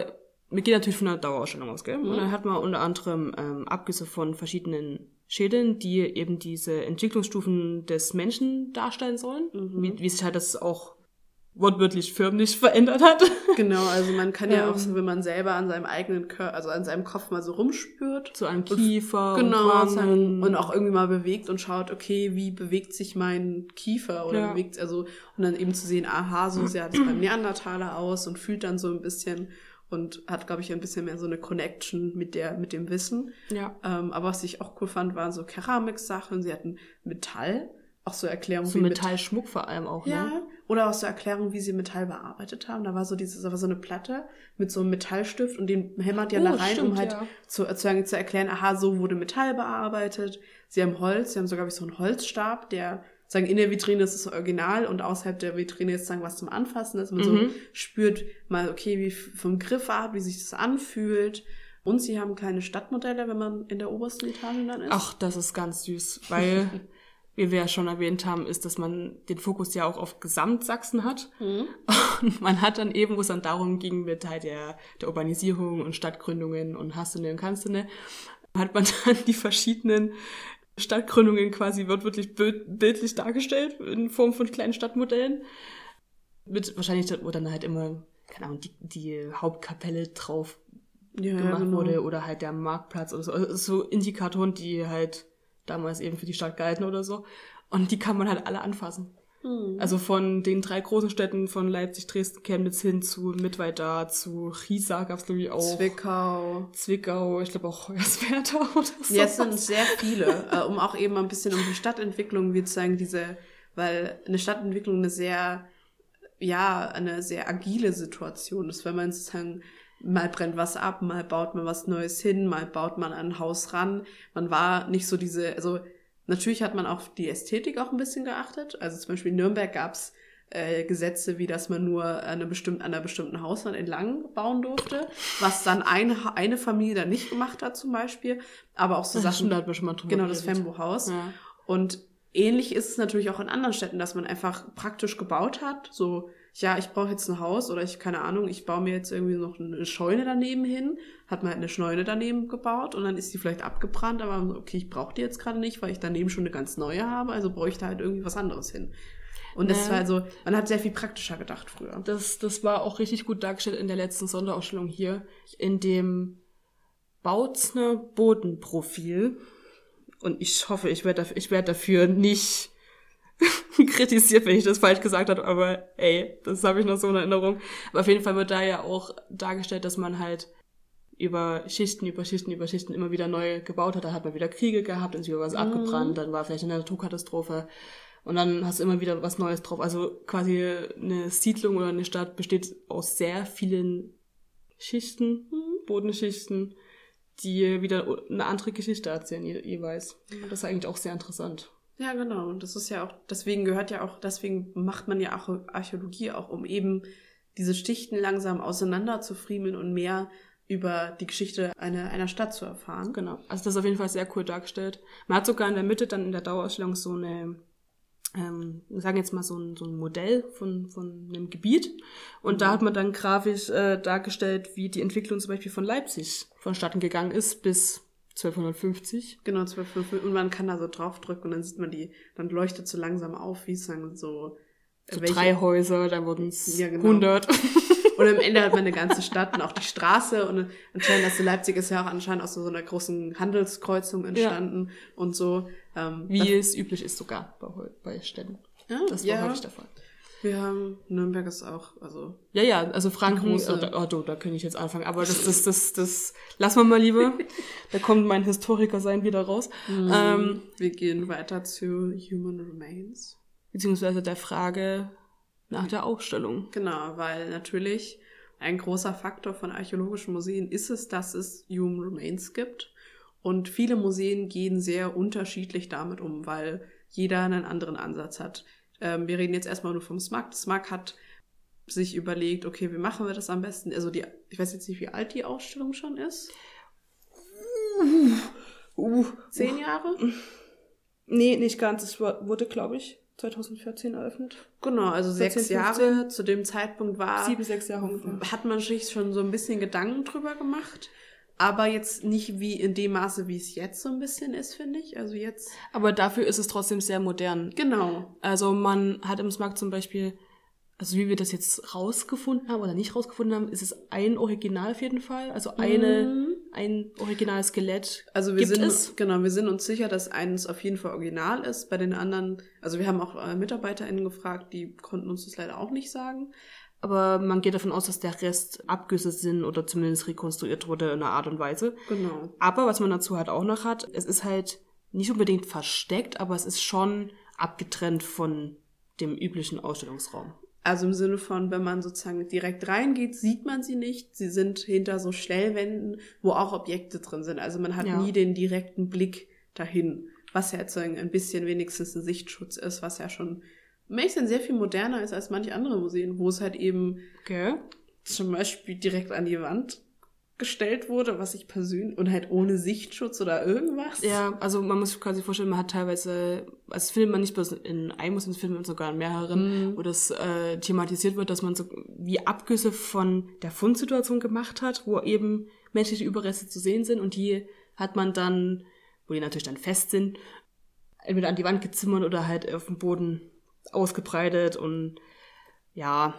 wir gehen natürlich von einer Dauerausstellung aus, gell? Und dann hat man unter anderem ähm, Abgüsse von verschiedenen Schädeln, die eben diese Entwicklungsstufen des Menschen darstellen sollen. Wie, wie sich halt das auch wortwörtlich förmlich verändert hat. Genau, also man kann ja Ähm. auch so, wenn man selber an seinem eigenen Körper, also an seinem Kopf mal so rumspürt. so an Kiefer Genau, und und auch irgendwie mal bewegt und schaut, okay, wie bewegt sich mein Kiefer oder Ja. bewegt, also, und dann eben zu sehen, aha, so sah das beim Neandertaler aus und fühlt dann so ein bisschen und hat, glaube ich, ein bisschen mehr so eine Connection mit der, mit dem Wissen. Ja. Ähm, aber was ich auch cool fand, waren so Keramiksachen, sie hatten Metall, auch so Erklärungen So Metallschmuck vor allem auch, Ja, ne? oder auch so Erklärungen, wie sie Metall bearbeitet haben. Da war so dieses, da war so eine Platte mit so einem Metallstift und den hämmert ja Oh, da rein, um stimmt, halt ja. zu, zu, zu erklären, aha, so wurde Metall bearbeitet. Sie haben Holz, sie haben sogar so einen Holzstab, der sagen in der Vitrine ist das Original und außerhalb der Vitrine ist sagen was zum Anfassen, dass man Mhm. so spürt mal okay, wie vom Griffart, wie sich das anfühlt. Und sie haben kleine Stadtmodelle, wenn man in der obersten Etage dann ist. Ach, das ist ganz süß, weil, wie wir ja schon erwähnt haben, ist, dass man den Fokus ja auch auf Gesamtsachsen hat. Mhm. Und man hat dann eben, wo es dann darum ging, mit halt der, der Urbanisierung und Stadtgründungen und hast du ne und kannst du ne, hat man dann die verschiedenen Stadtgründungen quasi wortwörtlich bild, bildlich dargestellt in Form von kleinen Stadtmodellen. Mit wahrscheinlich, wo dann halt immer, keine Ahnung, die, die Hauptkapelle drauf ja, gemacht genau. wurde oder halt der Marktplatz oder so. Also so Indikatoren, die halt damals eben für die Stadt galten oder so. Und die kann man halt alle anfassen. Hm. Also von den drei großen Städten von Leipzig, Dresden, Chemnitz hin zu Mittweida, zu Riesa gab's glaube ich auch. Zwickau. Zwickau, ich glaube auch Hoyerswerda oder so. Ja, es sind sehr viele, äh, um auch eben ein bisschen um die Stadtentwicklung, wie zu sagen, diese, weil eine Stadtentwicklung eine sehr, ja, eine sehr agile Situation ist, wenn man sozusagen mal brennt was ab, mal baut man was Neues hin, mal baut man an ein Haus ran. Man war nicht so diese, also natürlich hat man auf die Ästhetik auch ein bisschen geachtet. Also zum Beispiel in Nürnberg gab's äh, Gesetze, wie dass man nur eine bestimmten, an einer bestimmten Hauswand entlang bauen durfte, was dann eine, eine Familie dann nicht gemacht hat zum Beispiel, aber auch so Das Sachen, stimmt, da hat man schon mal drüber genau das. Fembo-Haus. Ja. Und ähnlich ist es natürlich auch in anderen Städten, dass man einfach praktisch gebaut hat, so ja, ich brauche jetzt ein Haus oder ich, keine Ahnung, ich baue mir jetzt irgendwie noch eine Scheune daneben hin, hat man halt eine Scheune daneben gebaut und dann ist die vielleicht abgebrannt, aber okay, ich brauche die jetzt gerade nicht, weil ich daneben schon eine ganz neue habe, also bräuchte halt irgendwie was anderes hin. Und das war also, man hat sehr viel praktischer gedacht früher. Das, das war auch richtig gut dargestellt in der letzten Sonderausstellung hier, in dem Bautzner Bodenprofil. Und ich hoffe, ich werde dafür, ich werde dafür nicht kritisiert, wenn ich das falsch gesagt habe, aber ey, das habe ich noch so in Erinnerung. Aber auf jeden Fall wird da ja auch dargestellt, dass man halt über Schichten, über Schichten, über Schichten immer wieder neu gebaut hat. Da hat man wieder Kriege gehabt, dann ist wieder was abgebrannt, dann war vielleicht eine Naturkatastrophe. Und dann hast du immer wieder was Neues drauf. Also quasi eine Siedlung oder eine Stadt besteht aus sehr vielen Schichten, Bodenschichten, die wieder eine andere Geschichte erzählen je jeweils. Das ist eigentlich auch sehr interessant. Ja, genau. Und das ist ja auch, deswegen gehört ja auch, deswegen macht man ja auch Archäologie auch, um eben diese Schichten langsam auseinander zu friemeln und mehr über die Geschichte einer, einer Stadt zu erfahren. Genau. Also das ist auf jeden Fall sehr cool dargestellt. Man hat sogar in der Mitte dann in der Dauerausstellung so eine, ähm, sagen jetzt mal so ein, so ein Modell von, von einem Gebiet. Und da hat man dann grafisch äh, dargestellt, wie die Entwicklung zum Beispiel von Leipzig vonstatten gegangen ist bis 1250. Genau, 12, und man kann da so draufdrücken und dann sieht man die, dann leuchtet so langsam auf, wie es sagen so, So welche- drei Häuser, dann wurden es Ja, genau. 100. Und am Ende hat man eine ganze Stadt und auch die Straße und anscheinend, dass Leipzig ist ja auch anscheinend aus so einer großen Handelskreuzung entstanden und so. Ähm, Wie es üblich ist sogar bei, bei Städten. Ja, Das war ja. häufig der Fall. Wir haben, Nürnberg ist auch, also, Ja, ja, also Franken, oh, da, oh, du, da kann ich jetzt anfangen, aber das, das, das, das, lassen wir mal lieber. da kommt mein Historiker sein wieder raus. Ähm, wir gehen weiter zu Human Remains. beziehungsweise der Frage nach der Ausstellung. Genau, weil natürlich ein großer Faktor von archäologischen Museen ist es, dass es Human Remains gibt. Und viele Museen gehen sehr unterschiedlich damit um, weil jeder einen anderen Ansatz hat. Ähm, wir reden jetzt erstmal nur vom SMAC. Das SMAC hat sich überlegt, okay, wie machen wir das am besten? Also die, ich weiß jetzt nicht, wie alt die Ausstellung schon ist. Uh, Zehn Jahre? Nee, nicht ganz. Es wurde, glaube ich, 2014 eröffnet. Genau, also 14, sechs Jahre zu dem Zeitpunkt war, Sieben, sechs Jahre ungefähr. hat man sich schon so ein bisschen Gedanken drüber gemacht. Aber jetzt nicht wie in dem Maße, wie es jetzt so ein bisschen ist, finde ich. Also jetzt. Aber dafür ist es trotzdem sehr modern. Genau. Also man hat im Smart zum Beispiel, also wie wir das jetzt rausgefunden haben oder nicht rausgefunden haben, ist es ein Original auf jeden Fall. Also eine, Mhm. ein originales Skelett. Also wir Gibt sind es? genau, wir sind uns sicher, dass eines auf jeden Fall original ist. Bei den anderen, also wir haben auch äh, MitarbeiterInnen gefragt, die konnten uns das leider auch nicht sagen. Aber man geht davon aus, dass der Rest Abgüsse sind oder zumindest rekonstruiert wurde in einer Art und Weise. Genau. Aber was man dazu halt auch noch hat, es ist halt nicht unbedingt versteckt, aber es ist schon abgetrennt von dem üblichen Ausstellungsraum. Also im Sinne von, wenn man sozusagen direkt reingeht, sieht man sie nicht. Sie sind hinter so Stellwänden, wo auch Objekte drin sind. Also man hat Ja. nie den direkten Blick dahin, was ja jetzt so ein ein bisschen wenigstens ein Sichtschutz ist, was ja schon sein, sehr viel moderner ist als manche andere Museen, wo es halt eben Okay. zum Beispiel direkt an die Wand gestellt wurde, was ich persönlich und halt ohne Sichtschutz oder irgendwas. Ja, also man muss sich quasi vorstellen, man hat teilweise, als Film man nicht bloß in einem Museumsfilm, sondern sogar in mehreren, wo das äh, thematisiert wird, dass man so wie Abgüsse von der Fundsituation gemacht hat, wo eben menschliche Überreste zu sehen sind und die hat man dann, wo die natürlich dann fest sind, entweder an die Wand gezimmert oder halt auf dem Boden ausgebreitet und ja,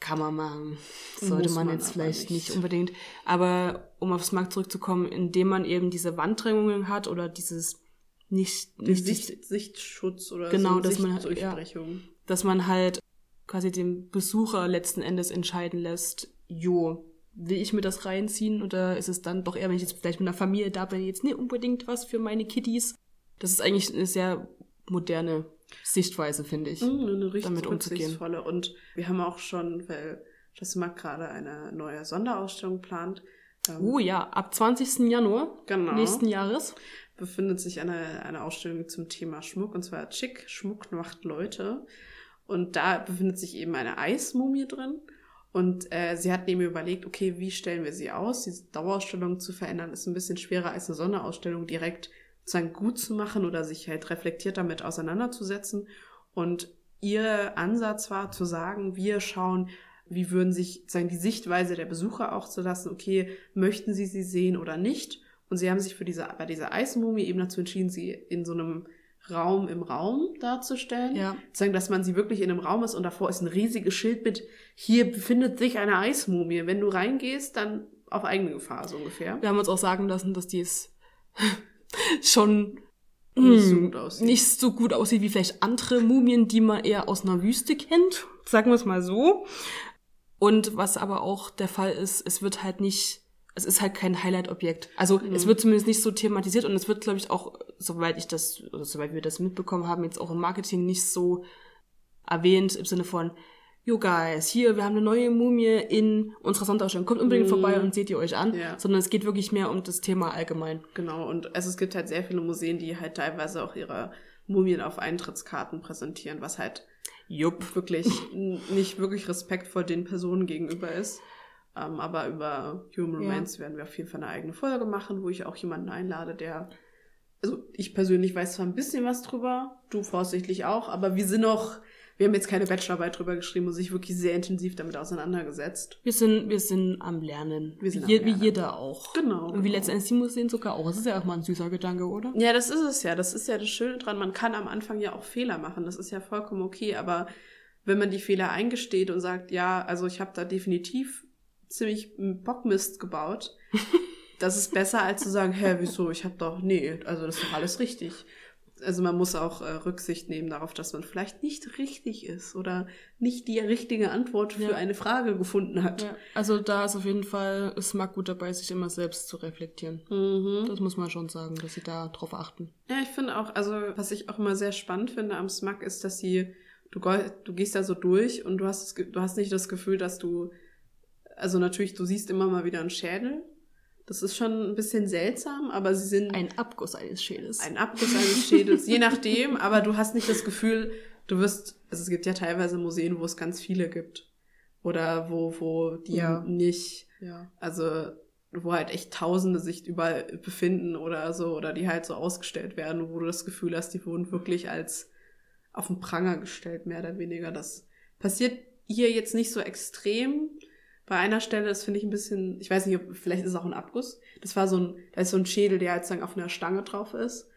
kann man machen. Sollte man man jetzt vielleicht nicht. nicht unbedingt. Aber um aufs Markt zurückzukommen, indem man eben diese Wanddrängungen hat oder dieses nicht, nicht Sicht, Sichtschutz oder Genau, so dass man- ja. Sichtdurchbrechung. dass man halt quasi den Besucher letzten Endes entscheiden lässt, jo, will ich mir das reinziehen oder ist es dann doch eher, wenn ich jetzt vielleicht mit einer Familie da bin, jetzt nicht unbedingt was für meine Kitties? Das ist eigentlich eine sehr moderne Sichtweise, finde ich. Mhm, eine richtig damit umzugehen. rücksichtsvolle. Und wir haben auch schon, weil das Mark gerade eine neue Sonderausstellung plant, ähm, Oh ja, ab 20. Januar Genau. nächsten Jahres. befindet sich eine, eine Ausstellung zum Thema Schmuck, und zwar Chic, Schmuck macht Leute. Und da befindet sich eben eine Eismumie drin. Und äh, sie hat eben überlegt, okay, wie stellen wir sie aus? Diese Dauerausstellung zu verändern ist ein bisschen schwerer als eine Sonderausstellung direkt sozusagen gut zu machen oder sich halt reflektiert damit auseinanderzusetzen. Und ihr Ansatz war zu sagen, wir schauen, wie würden sich sozusagen die Sichtweise der Besucher auch zu lassen, okay, möchten sie sie sehen oder nicht? Und sie haben sich für diese, bei dieser Eismumie eben dazu entschieden, sie in so einem Raum im Raum darzustellen. Ja. Sagen, dass man sie wirklich in einem Raum ist und davor ist ein riesiges Schild mit, hier befindet sich eine Eismumie. Wenn du reingehst, dann auf eigene Gefahr, so ungefähr. Wir haben uns auch sagen lassen, dass die es schon Nicht so hm, gut aussieht. nicht so gut aussieht wie vielleicht andere Mumien, die man eher aus einer Wüste kennt. Sagen wir es mal so. Und was aber auch der Fall ist, es wird halt nicht, es ist halt kein Highlight-Objekt. Also es wird zumindest nicht so thematisiert und es wird, glaube ich, auch, soweit ich das, oder soweit wir das mitbekommen haben, jetzt auch im Marketing nicht so erwähnt im Sinne von, yo guys, hier, wir haben eine neue Mumie in unserer Sonderausstellung. Kommt unbedingt vorbei und seht ihr euch an. Ja. Sondern es geht wirklich mehr um das Thema allgemein. Genau, und also es gibt halt sehr viele Museen, die halt teilweise auch ihre Mumien auf Eintrittskarten präsentieren, was halt Jupp. wirklich nicht wirklich respektvoll den Personen gegenüber ist. Ähm, aber über Human Ja. Romance werden wir auf jeden Fall eine eigene Folge machen, wo ich auch jemanden einlade, der, also ich persönlich weiß zwar ein bisschen was drüber, du voraussichtlich auch, aber wir sind noch, wir haben jetzt keine Bachelorarbeit drüber geschrieben und sich wirklich sehr intensiv damit auseinandergesetzt. Wir sind, wir sind am Lernen. Wir sind wie, am wie Lernen. jeder auch. Genau, Und wie letztendlich die Museen sogar auch. Das ist ja auch mal ein süßer Gedanke, oder? Ja, das ist es ja. Das ist ja das Schöne dran. Man kann am Anfang ja auch Fehler machen. Das ist ja vollkommen okay. Aber wenn man die Fehler eingesteht und sagt, ja, also ich habe da definitiv ziemlich Bockmist gebaut, das ist besser als zu sagen, hä, wieso? Ich habe doch, nee, also das ist doch alles richtig. Also man muss auch äh, Rücksicht nehmen darauf, dass man vielleicht nicht richtig ist oder nicht die richtige Antwort für Ja. eine Frage gefunden hat. Ja, also da ist auf jeden Fall Smug gut dabei, sich immer selbst zu reflektieren. Mhm. Das muss man schon sagen, dass sie da drauf achten. Ja, ich finde auch, also was ich auch immer sehr spannend finde am Smug ist, dass sie, du, du gehst da so durch und du hast, du hast nicht das Gefühl, dass du, also natürlich, du siehst immer mal wieder einen Schädel. Das ist schon ein bisschen seltsam, aber sie sind Ein Abguss eines Schädels. ein Abguss eines Schädels, je nachdem, aber du hast nicht das Gefühl, du wirst, also es gibt ja teilweise Museen, wo es ganz viele gibt. Oder wo, wo die Ja. nicht, ja. also wo halt echt Tausende sich überall befinden oder so, oder die halt so ausgestellt werden, wo du das Gefühl hast, die wurden wirklich als auf den Pranger gestellt, mehr oder weniger. Das passiert hier jetzt nicht so extrem. Bei einer Stelle, das finde ich ein bisschen, ich weiß nicht, ob, vielleicht ist es auch ein Abguss. Das war so ein, da ist so ein Schädel, der halt sozusagen auf einer Stange drauf ist.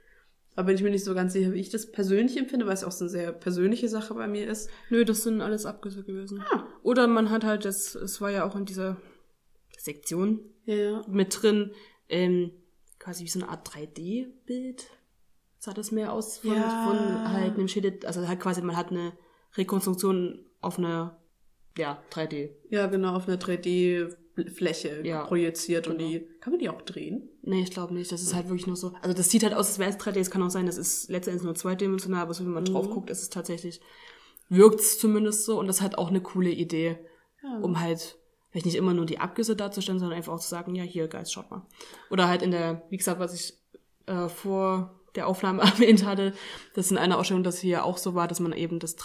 Da bin ich mir nicht so ganz sicher, wie ich das persönlich empfinde, weil es auch so eine sehr persönliche Sache bei mir ist. Nö, das sind alles Abgüsse gewesen. Ah. Oder man hat halt, das, es war ja auch in dieser Sektion Ja, ja. mit drin, ähm, quasi wie so eine Art 3D-Bild. Sah das mehr aus von, Ja. von halt einem Schädel, also halt quasi, man hat eine Rekonstruktion auf einer, ja, 3D. Ja, genau, auf einer 3D-Fläche Ja, projiziert und genau. die, kann man die auch drehen? Nee, ich glaube nicht. Das ist halt wirklich nur so. Also das sieht halt aus, als wäre es 3D. Es kann auch sein, das ist letztendlich nur zweidimensional, aber so wie man Mhm. drauf guckt, ist es tatsächlich, wirkt es zumindest so. Und das ist halt auch eine coole Idee, Ja. um halt vielleicht nicht immer nur die Abgüsse darzustellen, sondern einfach auch zu sagen, ja, hier, Geist, schaut mal. Oder halt in der, wie gesagt, was ich äh, vor der Aufnahme erwähnt hatte, das in einer Ausstellung, das hier auch so war, dass man eben das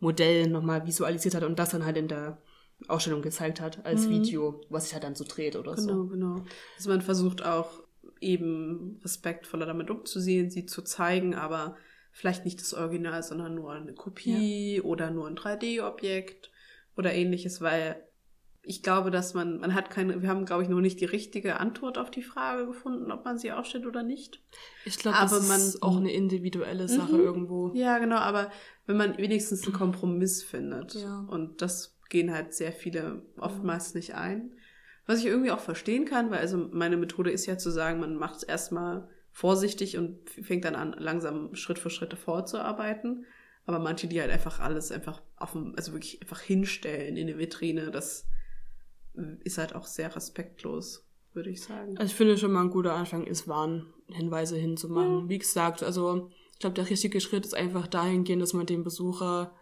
3D-Modell nochmal visualisiert hat und das dann halt in der Ausstellung gezeigt hat, als Video, was sich halt dann so dreht oder so. Genau, genau. Also man versucht auch eben respektvoller damit umzusehen, sie zu zeigen, aber vielleicht nicht das Original, sondern nur eine Kopie oder nur ein 3D-Objekt oder ähnliches, weil ich glaube, dass man, man hat keine, wir haben, glaube ich, noch nicht die richtige Antwort auf die Frage gefunden, ob man sie ausstellt oder nicht. Ich glaube, Aber das man- ist auch eine individuelle Sache Mhm. irgendwo. Ja, genau, aber wenn man wenigstens einen Kompromiss findet Ja. und das gehen halt sehr viele oftmals nicht ein. Was ich irgendwie auch verstehen kann, weil also meine Methode ist ja zu sagen, man macht es erstmal vorsichtig und fängt dann an, langsam Schritt für Schritt vorzuarbeiten. Aber manche, die halt einfach alles einfach auf dem, also wirklich einfach hinstellen in eine Vitrine, das ist halt auch sehr respektlos, würde ich sagen. Also ich finde schon mal ein guter Anfang ist, Warnhinweise hinzumachen. Wie gesagt, also ich glaube, der richtige Schritt ist einfach dahingehend, dass man dem Besucher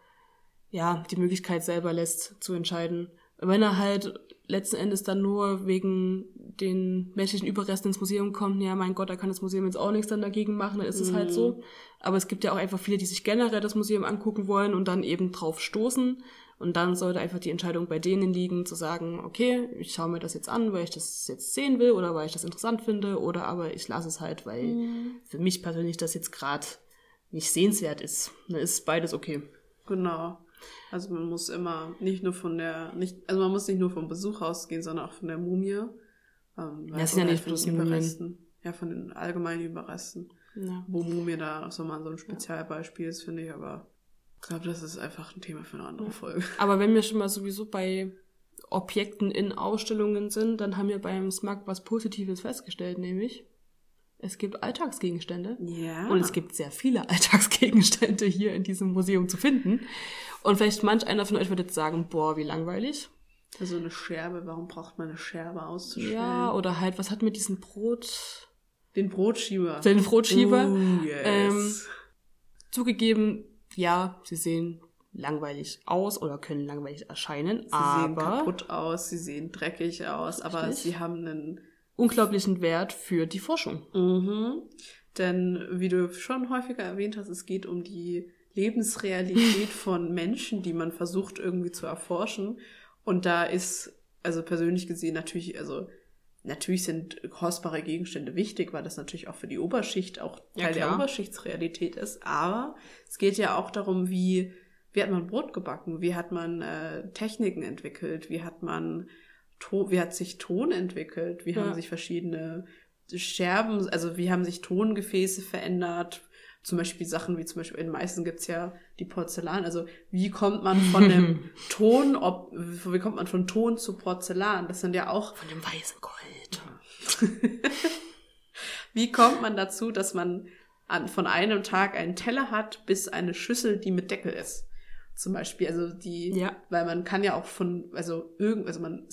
ja die Möglichkeit selber lässt zu entscheiden. Wenn er halt letzten Endes dann nur wegen den menschlichen Überresten ins Museum kommt, ja mein Gott, da kann das Museum jetzt auch nichts dann dagegen machen, dann ist es halt so. Aber es gibt ja auch einfach viele, die sich generell das Museum angucken wollen und dann eben drauf stoßen. Und dann sollte einfach die Entscheidung bei denen liegen, zu sagen, okay, ich schaue mir das jetzt an, weil ich das jetzt sehen will oder weil ich das interessant finde oder aber ich lasse es halt, weil für mich persönlich das jetzt gerade nicht sehenswert ist. Dann ist beides okay. Genau. Also man muss immer nicht nur von der, nicht, also man muss nicht nur vom Besuch ausgehen, sondern auch von der Mumie. Ähm, Ja, sind ja nicht von bloß den Mumien. Überresten. Ja, von den allgemeinen Überresten. Ja. Wo Mumie da so mal so ein Spezialbeispiel ist, finde ich, aber ich glaube, das ist einfach ein Thema für eine andere Folge. Aber wenn wir schon mal sowieso bei Objekten in Ausstellungen sind, dann haben wir beim SMAG was Positives festgestellt, nämlich es gibt Alltagsgegenstände. Ja. Und es gibt sehr viele Alltagsgegenstände hier in diesem Museum zu finden. Und vielleicht manch einer von euch wird jetzt sagen, boah, wie langweilig. Also eine Scherbe, warum braucht man eine Scherbe auszustellen? Ja, oder halt, was hat mit diesem Brot, Den Brotschieber. den Brotschieber? Oh, yes. Ähm, Zugegeben, ja, sie sehen langweilig aus oder können langweilig erscheinen, sie sehen aber kaputt aus, sie sehen dreckig aus, aber Richtig. sie haben einen unglaublichen Wert für die Forschung. Mhm. Denn wie du schon häufiger erwähnt hast, es geht um die Lebensrealität von Menschen, die man versucht irgendwie zu erforschen. Und da ist, also persönlich gesehen, natürlich, also natürlich sind kostbare Gegenstände wichtig, weil das natürlich auch für die Oberschicht auch Ja, Teil der klar. Oberschichtsrealität ist. Aber es geht ja auch darum, wie, wie hat man Brot gebacken, wie hat man äh, Techniken entwickelt, wie hat man To wie hat sich Ton entwickelt, wie Ja. haben sich verschiedene Scherben, also wie haben sich Tongefäße verändert, zum Beispiel Sachen wie zum Beispiel in Meißen gibt's ja die Porzellan, also wie kommt man von einem Ton, ob, wie kommt man von Ton zu Porzellan? Das sind ja auch Von dem weißen Gold. wie kommt man dazu, dass man an, von einem Tag einen Teller hat, bis eine Schüssel, die mit Deckel ist. Zum Beispiel, also die, Ja. weil man kann ja auch von, also irgend, also man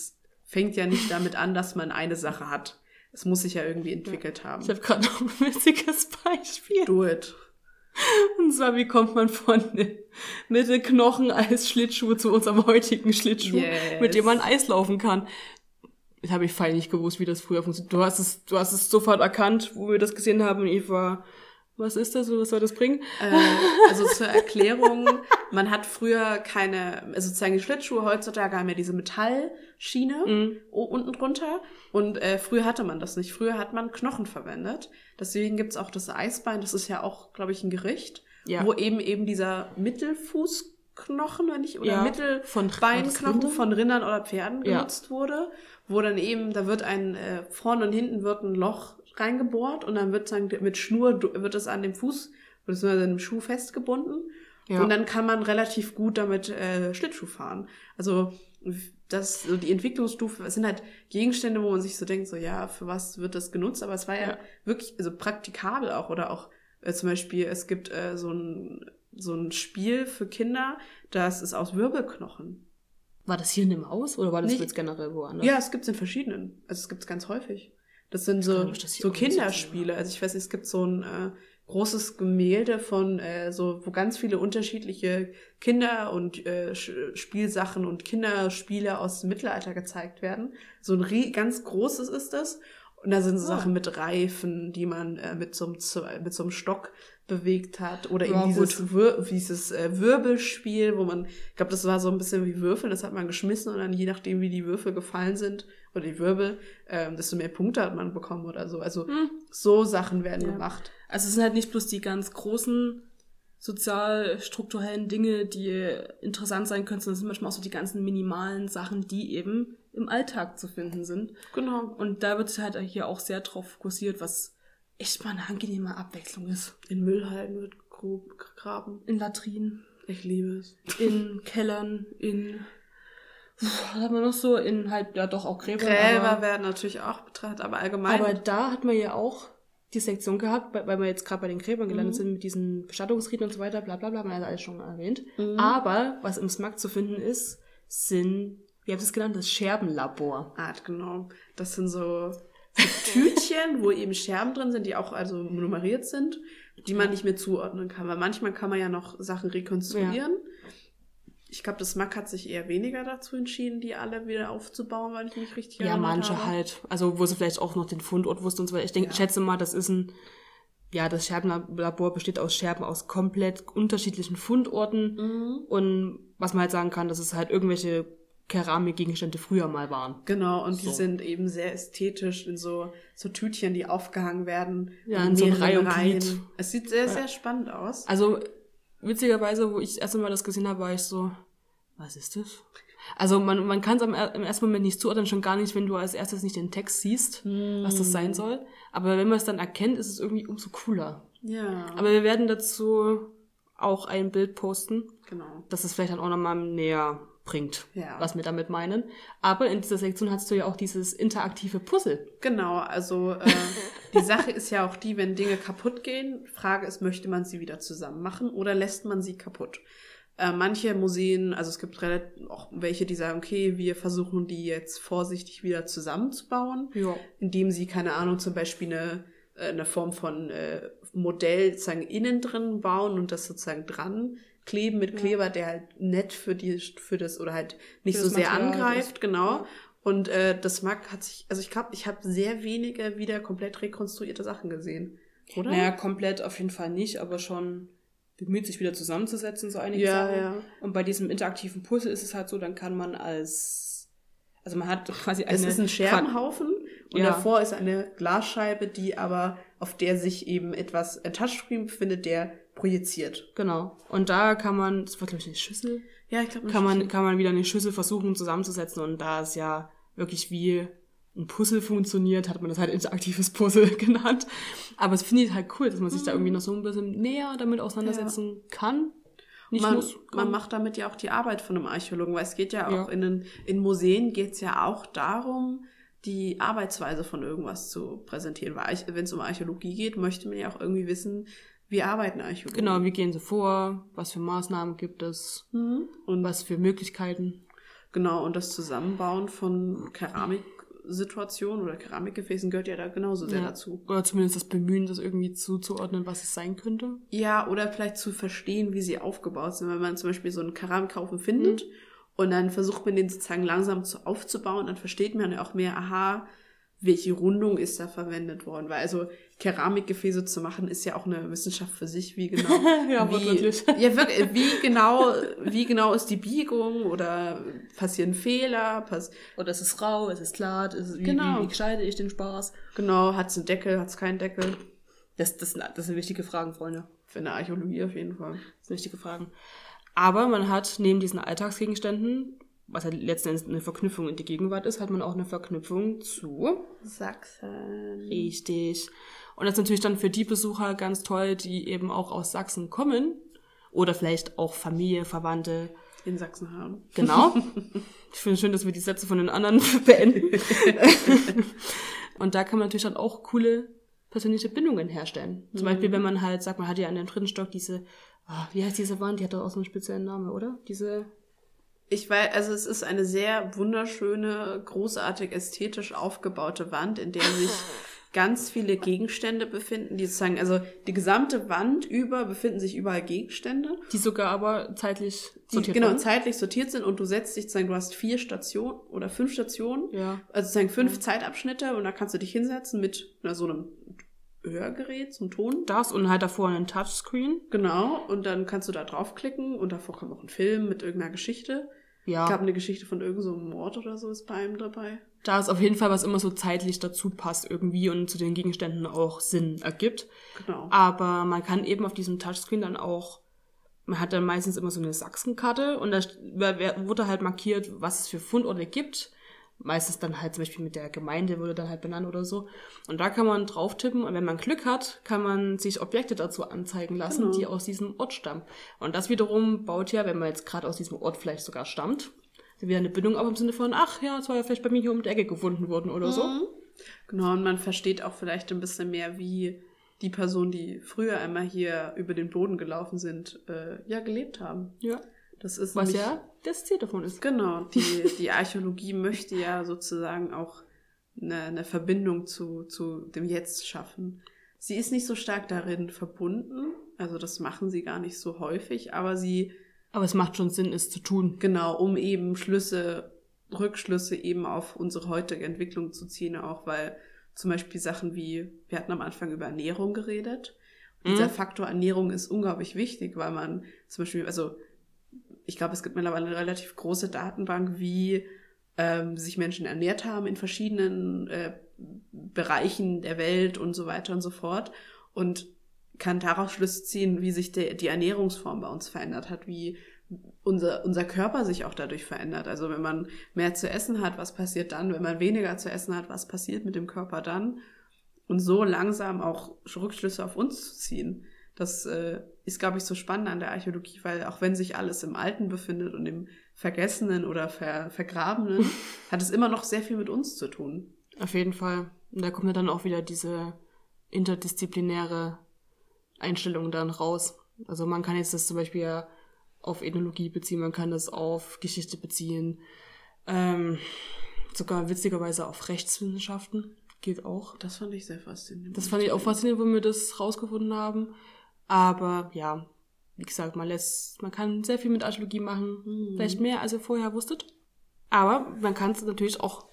fängt ja nicht damit an, dass man eine Sache hat. Es muss sich ja irgendwie entwickelt haben. Ich habe gerade noch ein witziges Beispiel. Do it. Und zwar, wie kommt man von Mittelknochen als Schlittschuh zu unserem heutigen Schlittschuh, Yes. mit dem man Eis laufen kann? Das habe ich fein nicht gewusst, wie das früher funktioniert. Du hast es, du hast es sofort erkannt, wo wir das gesehen haben. Und ich war, was ist das? Was soll das bringen? Äh, also zur Erklärung, man hat früher keine, also sozusagen die Schlittschuhe heutzutage haben ja diese Metallschiene o- unten drunter und äh, früher hatte man das nicht. Früher hat man Knochen verwendet. Deswegen gibt's auch das Eisbein, das ist ja auch, glaube ich, ein Gericht, Ja. wo eben eben dieser Mittelfußknochen oder nicht, oder Ja, Mittelbeinknochen von- von, Rinder? Rindern oder Pferden Ja. genutzt wurde, wo dann eben, da wird ein, äh, vorne und hinten wird ein Loch reingebohrt und dann wird sagen, mit Schnur wird es an dem Fuß, beziehungsweise an dem Schuh festgebunden. Ja. Und dann kann man relativ gut damit äh, Schlittschuh fahren. Also das so die Entwicklungsstufe es sind halt Gegenstände, wo man sich so denkt, so ja, für was wird das genutzt? Aber es war ja, Ja. wirklich also praktikabel auch oder auch äh, zum Beispiel es gibt äh, so ein so ein Spiel für Kinder, das ist aus Wirbelknochen. War das hier in dem Haus oder war das jetzt generell woanders? Ja, es gibt's in verschiedenen. Also es gibt's ganz häufig. Das sind so, das so Kinderspiele. Also ich weiß nicht, es gibt so ein äh, großes Gemälde von äh, so, wo ganz viele unterschiedliche Kinder und äh, Spielsachen und Kinderspiele aus dem Mittelalter gezeigt werden. So ein ganz großes ist das. Und da sind so Ah. Sachen mit Reifen, die man äh, mit, so einem, mit so einem Stock bewegt hat. Oder Ja, eben dieses, Wir dieses äh, Wirbelspiel, wo man, ich glaube, das war so ein bisschen wie Würfel, das hat man geschmissen und dann je nachdem, wie die Würfel gefallen sind, oder die Wirbel, ähm, desto mehr Punkte hat man bekommen oder so. Also Hm. so Sachen werden Ja. gemacht. Also es sind halt nicht bloß die ganz großen sozial-strukturellen Dinge, die interessant sein können, sondern es sind manchmal auch so die ganzen minimalen Sachen, die eben im Alltag zu finden sind. Genau. Und da wird halt hier auch sehr drauf fokussiert, was echt mal eine angenehme Abwechslung ist. In Müllhalden wird grob gegraben. In Latrinen, Ich liebe es. in Kellern, in was hat man noch so? In halt, ja doch auch. Gräber aber, werden natürlich auch betrachtet, aber allgemein. aber da hat man ja auch die Sektion gehabt, weil wir jetzt gerade bei den Gräbern gelandet Mhm. sind mit diesen Bestattungsriten und so weiter, bla bla bla, haben wir ja alles schon erwähnt. Mhm. Aber was im SMAC zu finden ist, sind, wie habt ihr es genannt, das Scherbenlabor. Art, genau. Das sind so, so Tütchen, wo eben Scherben drin sind, die auch also nummeriert sind, die man nicht mehr zuordnen kann. Weil manchmal kann man ja noch Sachen rekonstruieren. Ich glaube, das Mack hat sich eher weniger dazu entschieden, die alle wieder aufzubauen, weil ich mich richtig Ja, manche habe. halt. Also wo sie vielleicht auch noch den Fundort wussten und so weiter. Ich denke, Ja. schätze mal, das ist ein, ja, das Scherbenlabor besteht aus Scherben aus komplett unterschiedlichen Fundorten. Mhm. Und was man halt sagen kann, dass es halt irgendwelche Keramikgegenstände früher mal waren. Genau, und die So. sind eben sehr ästhetisch in so, so Tütchen, die aufgehangen werden. Ja, in so Reihe und Reihen. Es sieht sehr, Ja. sehr spannend aus. Also witzigerweise, wo ich das erste Mal das gesehen habe, war ich so, was ist das? Also man, man kann es im ersten Moment nicht zuordnen, schon gar nicht, wenn du als erstes nicht den Text siehst, was das Hm. sein soll. Aber wenn man es dann erkennt, ist es irgendwie umso cooler. Ja, Aber wir werden dazu auch ein Bild posten, genau. das es vielleicht dann auch nochmal näher bringt, Ja. was wir damit meinen. Aber in dieser Sektion hast du ja auch dieses interaktive Puzzle. Genau, also äh, die Sache ist ja auch die, wenn Dinge kaputt gehen, Frage ist, möchte man sie wieder zusammen machen oder lässt man sie kaputt? Äh, manche Museen, also es gibt relativ, auch welche, die sagen, okay, wir versuchen die jetzt vorsichtig wieder zusammenzubauen, Ja. indem sie, keine Ahnung, zum Beispiel eine, äh, eine Form von äh, Modell sozusagen innen drin bauen und das sozusagen dran kleben mit Ja. Kleber, der halt nett für die, für das oder halt nicht so sehr Material angreift, ist. genau. Ja. Und äh, das Mack hat sich, also ich glaube, ich habe sehr wenige wieder komplett rekonstruierte Sachen gesehen. Oder? Naja, komplett auf jeden Fall nicht, aber schon bemüht, sich wieder zusammenzusetzen, so einige ja, Sachen. ja. Und bei diesem interaktiven Puzzle ist es halt so, dann kann man als, also man hat quasi eine... Es ist ein Scherbenhaufen und Ja. davor ist eine Glasscheibe, die aber, auf der sich eben etwas, ein Touchscreen befindet, der projiziert. Genau. Und da kann man, das war glaube ich eine Schüssel, Ja, ich glaube, kann man, kann man wieder eine Schüssel versuchen zusammenzusetzen und da es ja wirklich wie ein Puzzle funktioniert, hat man das halt interaktives Puzzle genannt. Aber es finde ich halt cool, dass man sich da irgendwie noch so ein bisschen näher damit auseinandersetzen kann. Nicht man, muss. man kann. macht damit ja auch die Arbeit von einem Archäologen, weil es geht ja auch Ja. in, den, in Museen geht es ja auch darum, die Arbeitsweise von irgendwas zu präsentieren. Weil wenn es um Archäologie geht, möchte man ja auch irgendwie wissen, wie arbeiten Archäologen. Genau, wie gehen sie vor, was für Maßnahmen gibt es Mhm. und was für Möglichkeiten. Genau, und das Zusammenbauen von Keramiksituationen oder Keramikgefäßen gehört ja da genauso sehr Ja. dazu. Oder zumindest das Bemühen, das irgendwie zuzuordnen, was es sein könnte. Ja, oder vielleicht zu verstehen, wie sie aufgebaut sind. Wenn man zum Beispiel so einen Keramikhaufen findet und dann versucht man den sozusagen langsam zu, aufzubauen, dann versteht man ja auch mehr, aha, welche Rundung ist da verwendet worden. Weil also Keramikgefäße zu machen, ist ja auch eine Wissenschaft für sich, wie genau. Ja, wie, wortwörtlich. ja, wirklich, wie genau, wie genau ist die Biegung oder passieren Fehler, pass Oder es ist rau, es ist glatt, es ist, wie, Genau. wie, wie gescheide ich den Spaß? genau, hat es einen Deckel, hat es keinen Deckel. Das, das, sind- das sind wichtige Fragen, Freunde. Für eine Archäologie auf jeden Fall. Das sind wichtige Fragen. Aber man hat neben diesen Alltagsgegenständen, was halt letzten Endes eine Verknüpfung in die Gegenwart ist, hat man auch eine Verknüpfung zu Sachsen. Richtig. Und das ist natürlich dann für die Besucher ganz toll, die eben auch aus Sachsen kommen. Oder vielleicht auch Familie, Verwandte. In Sachsen haben. Genau. Ich finde es schön, dass wir die Sätze von den anderen beenden. Und da kann man natürlich dann auch coole persönliche Bindungen herstellen. Zum Beispiel, wenn man halt sagt, man hat ja an dem dritten Stock diese, ah, wie heißt diese Wand? Die hat doch auch so einen speziellen Namen, oder? Diese, Ich weiß, also es ist eine sehr wunderschöne, großartig ästhetisch aufgebaute Wand, in der sich ganz viele Gegenstände befinden, die sozusagen, also die gesamte Wand über befinden sich überall Gegenstände, die sogar aber zeitlich sortiert genau wurden. zeitlich sortiert sind und du setzt dich sozusagen, du hast vier Stationen oder fünf Stationen, Ja. also sozusagen fünf Zeitabschnitte und da kannst du dich hinsetzen mit na, so einem Hörgerät zum Ton. Das und halt davor einen Touchscreen. Genau, und dann kannst du da draufklicken und davor kommt noch ein Film mit irgendeiner Geschichte. Ja. Ich glaube, eine Geschichte von irgendeinem so Mord oder so ist bei einem dabei. Da ist auf jeden Fall, was immer so zeitlich dazu passt irgendwie und zu den Gegenständen auch Sinn ergibt. Genau. Aber man kann eben auf diesem Touchscreen dann auch, man hat dann meistens immer so eine Sachsenkarte und da wurde halt markiert, was es für Fundorte gibt. Meistens dann halt zum Beispiel mit der Gemeinde wurde dann halt benannt oder so. Und da kann man drauf tippen und wenn man Glück hat, kann man sich Objekte dazu anzeigen lassen, Genau. die aus diesem Ort stammen. Und das wiederum baut ja, wenn man jetzt gerade aus diesem Ort vielleicht sogar stammt, wieder eine Bindung auf im Sinne von, ach ja, es war ja vielleicht bei mir hier um die Ecke gefunden worden oder so. Genau, und man versteht auch vielleicht ein bisschen mehr, wie die Personen, die früher einmal hier über den Boden gelaufen sind, äh, ja, gelebt haben. Ja. Das ist Was nämlich- ja das Ziel davon ist. Genau, die, die Archäologie möchte ja sozusagen auch eine, eine Verbindung zu, zu dem Jetzt schaffen. Sie ist nicht so stark darin verbunden, also das machen sie gar nicht so häufig, aber sie Aber es macht schon Sinn, es zu tun. Genau, um eben Schlüsse, Rückschlüsse eben auf unsere heutige Entwicklung zu ziehen, auch weil zum Beispiel Sachen wie, wir hatten am Anfang über Ernährung geredet. Und Dieser Mhm. Faktor Ernährung ist unglaublich wichtig, weil man zum Beispiel, also ich glaube, es gibt mittlerweile eine relativ große Datenbank, wie ähm, sich Menschen ernährt haben in verschiedenen äh, Bereichen der Welt und so weiter und so fort. Und kann daraus Schlüsse ziehen, wie sich der, die Ernährungsform bei uns verändert hat, wie unser, unser Körper sich auch dadurch verändert. Also wenn man mehr zu essen hat, was passiert dann? Wenn man weniger zu essen hat, was passiert mit dem Körper dann? Und so langsam auch Rückschlüsse auf uns zu ziehen. Das äh, ist, glaube ich, so spannend an der Archäologie, weil auch wenn sich alles im Alten befindet und im Vergessenen oder Ver Vergrabenen, hat es immer noch sehr viel mit uns zu tun. Auf jeden Fall. Und da kommt ja dann auch wieder diese interdisziplinäre Einstellung dann raus. Also man kann jetzt das zum Beispiel ja auf Ethnologie beziehen, man kann das auf Geschichte beziehen, ähm, sogar witzigerweise auf Rechtswissenschaften geht auch. Das fand ich sehr faszinierend. Das fand ich auch faszinierend, wo wir das rausgefunden haben. Aber ja, wie gesagt, man lässt, man kann sehr viel mit Archäologie machen, Mhm. vielleicht mehr als ihr vorher wusstet. Aber man kann es natürlich auch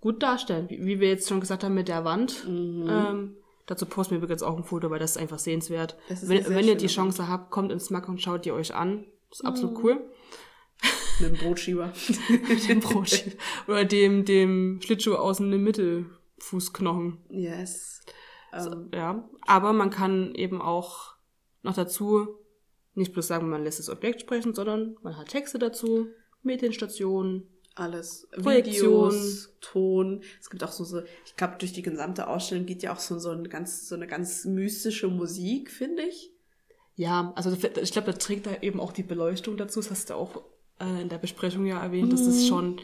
gut darstellen, wie, wie wir jetzt schon gesagt haben mit der Wand. Mhm. Ähm, dazu posten wir übrigens auch ein Foto, weil das ist einfach sehenswert. Ist wenn wenn ihr die Mhm. Chance habt, kommt ins Smack und schaut ihr euch an. Das ist absolut cool. Mit dem Brotschieber. dem Brot. Oder dem, dem Schlittschuh außen im Mittelfußknochen. yes. Ähm, Ja, aber man kann eben auch noch dazu nicht bloß sagen, man lässt das Objekt sprechen, sondern man hat Texte dazu, Medienstationen. alles. Projektion. Videos, Ton. Es gibt auch so, so ich glaube, durch die gesamte Ausstellung geht ja auch so, so, ein ganz, so eine ganz mystische Musik, finde ich. Ja, also ich glaube, da trägt da eben auch die Beleuchtung dazu. Das hast du auch äh, in der Besprechung ja erwähnt. Das ist schon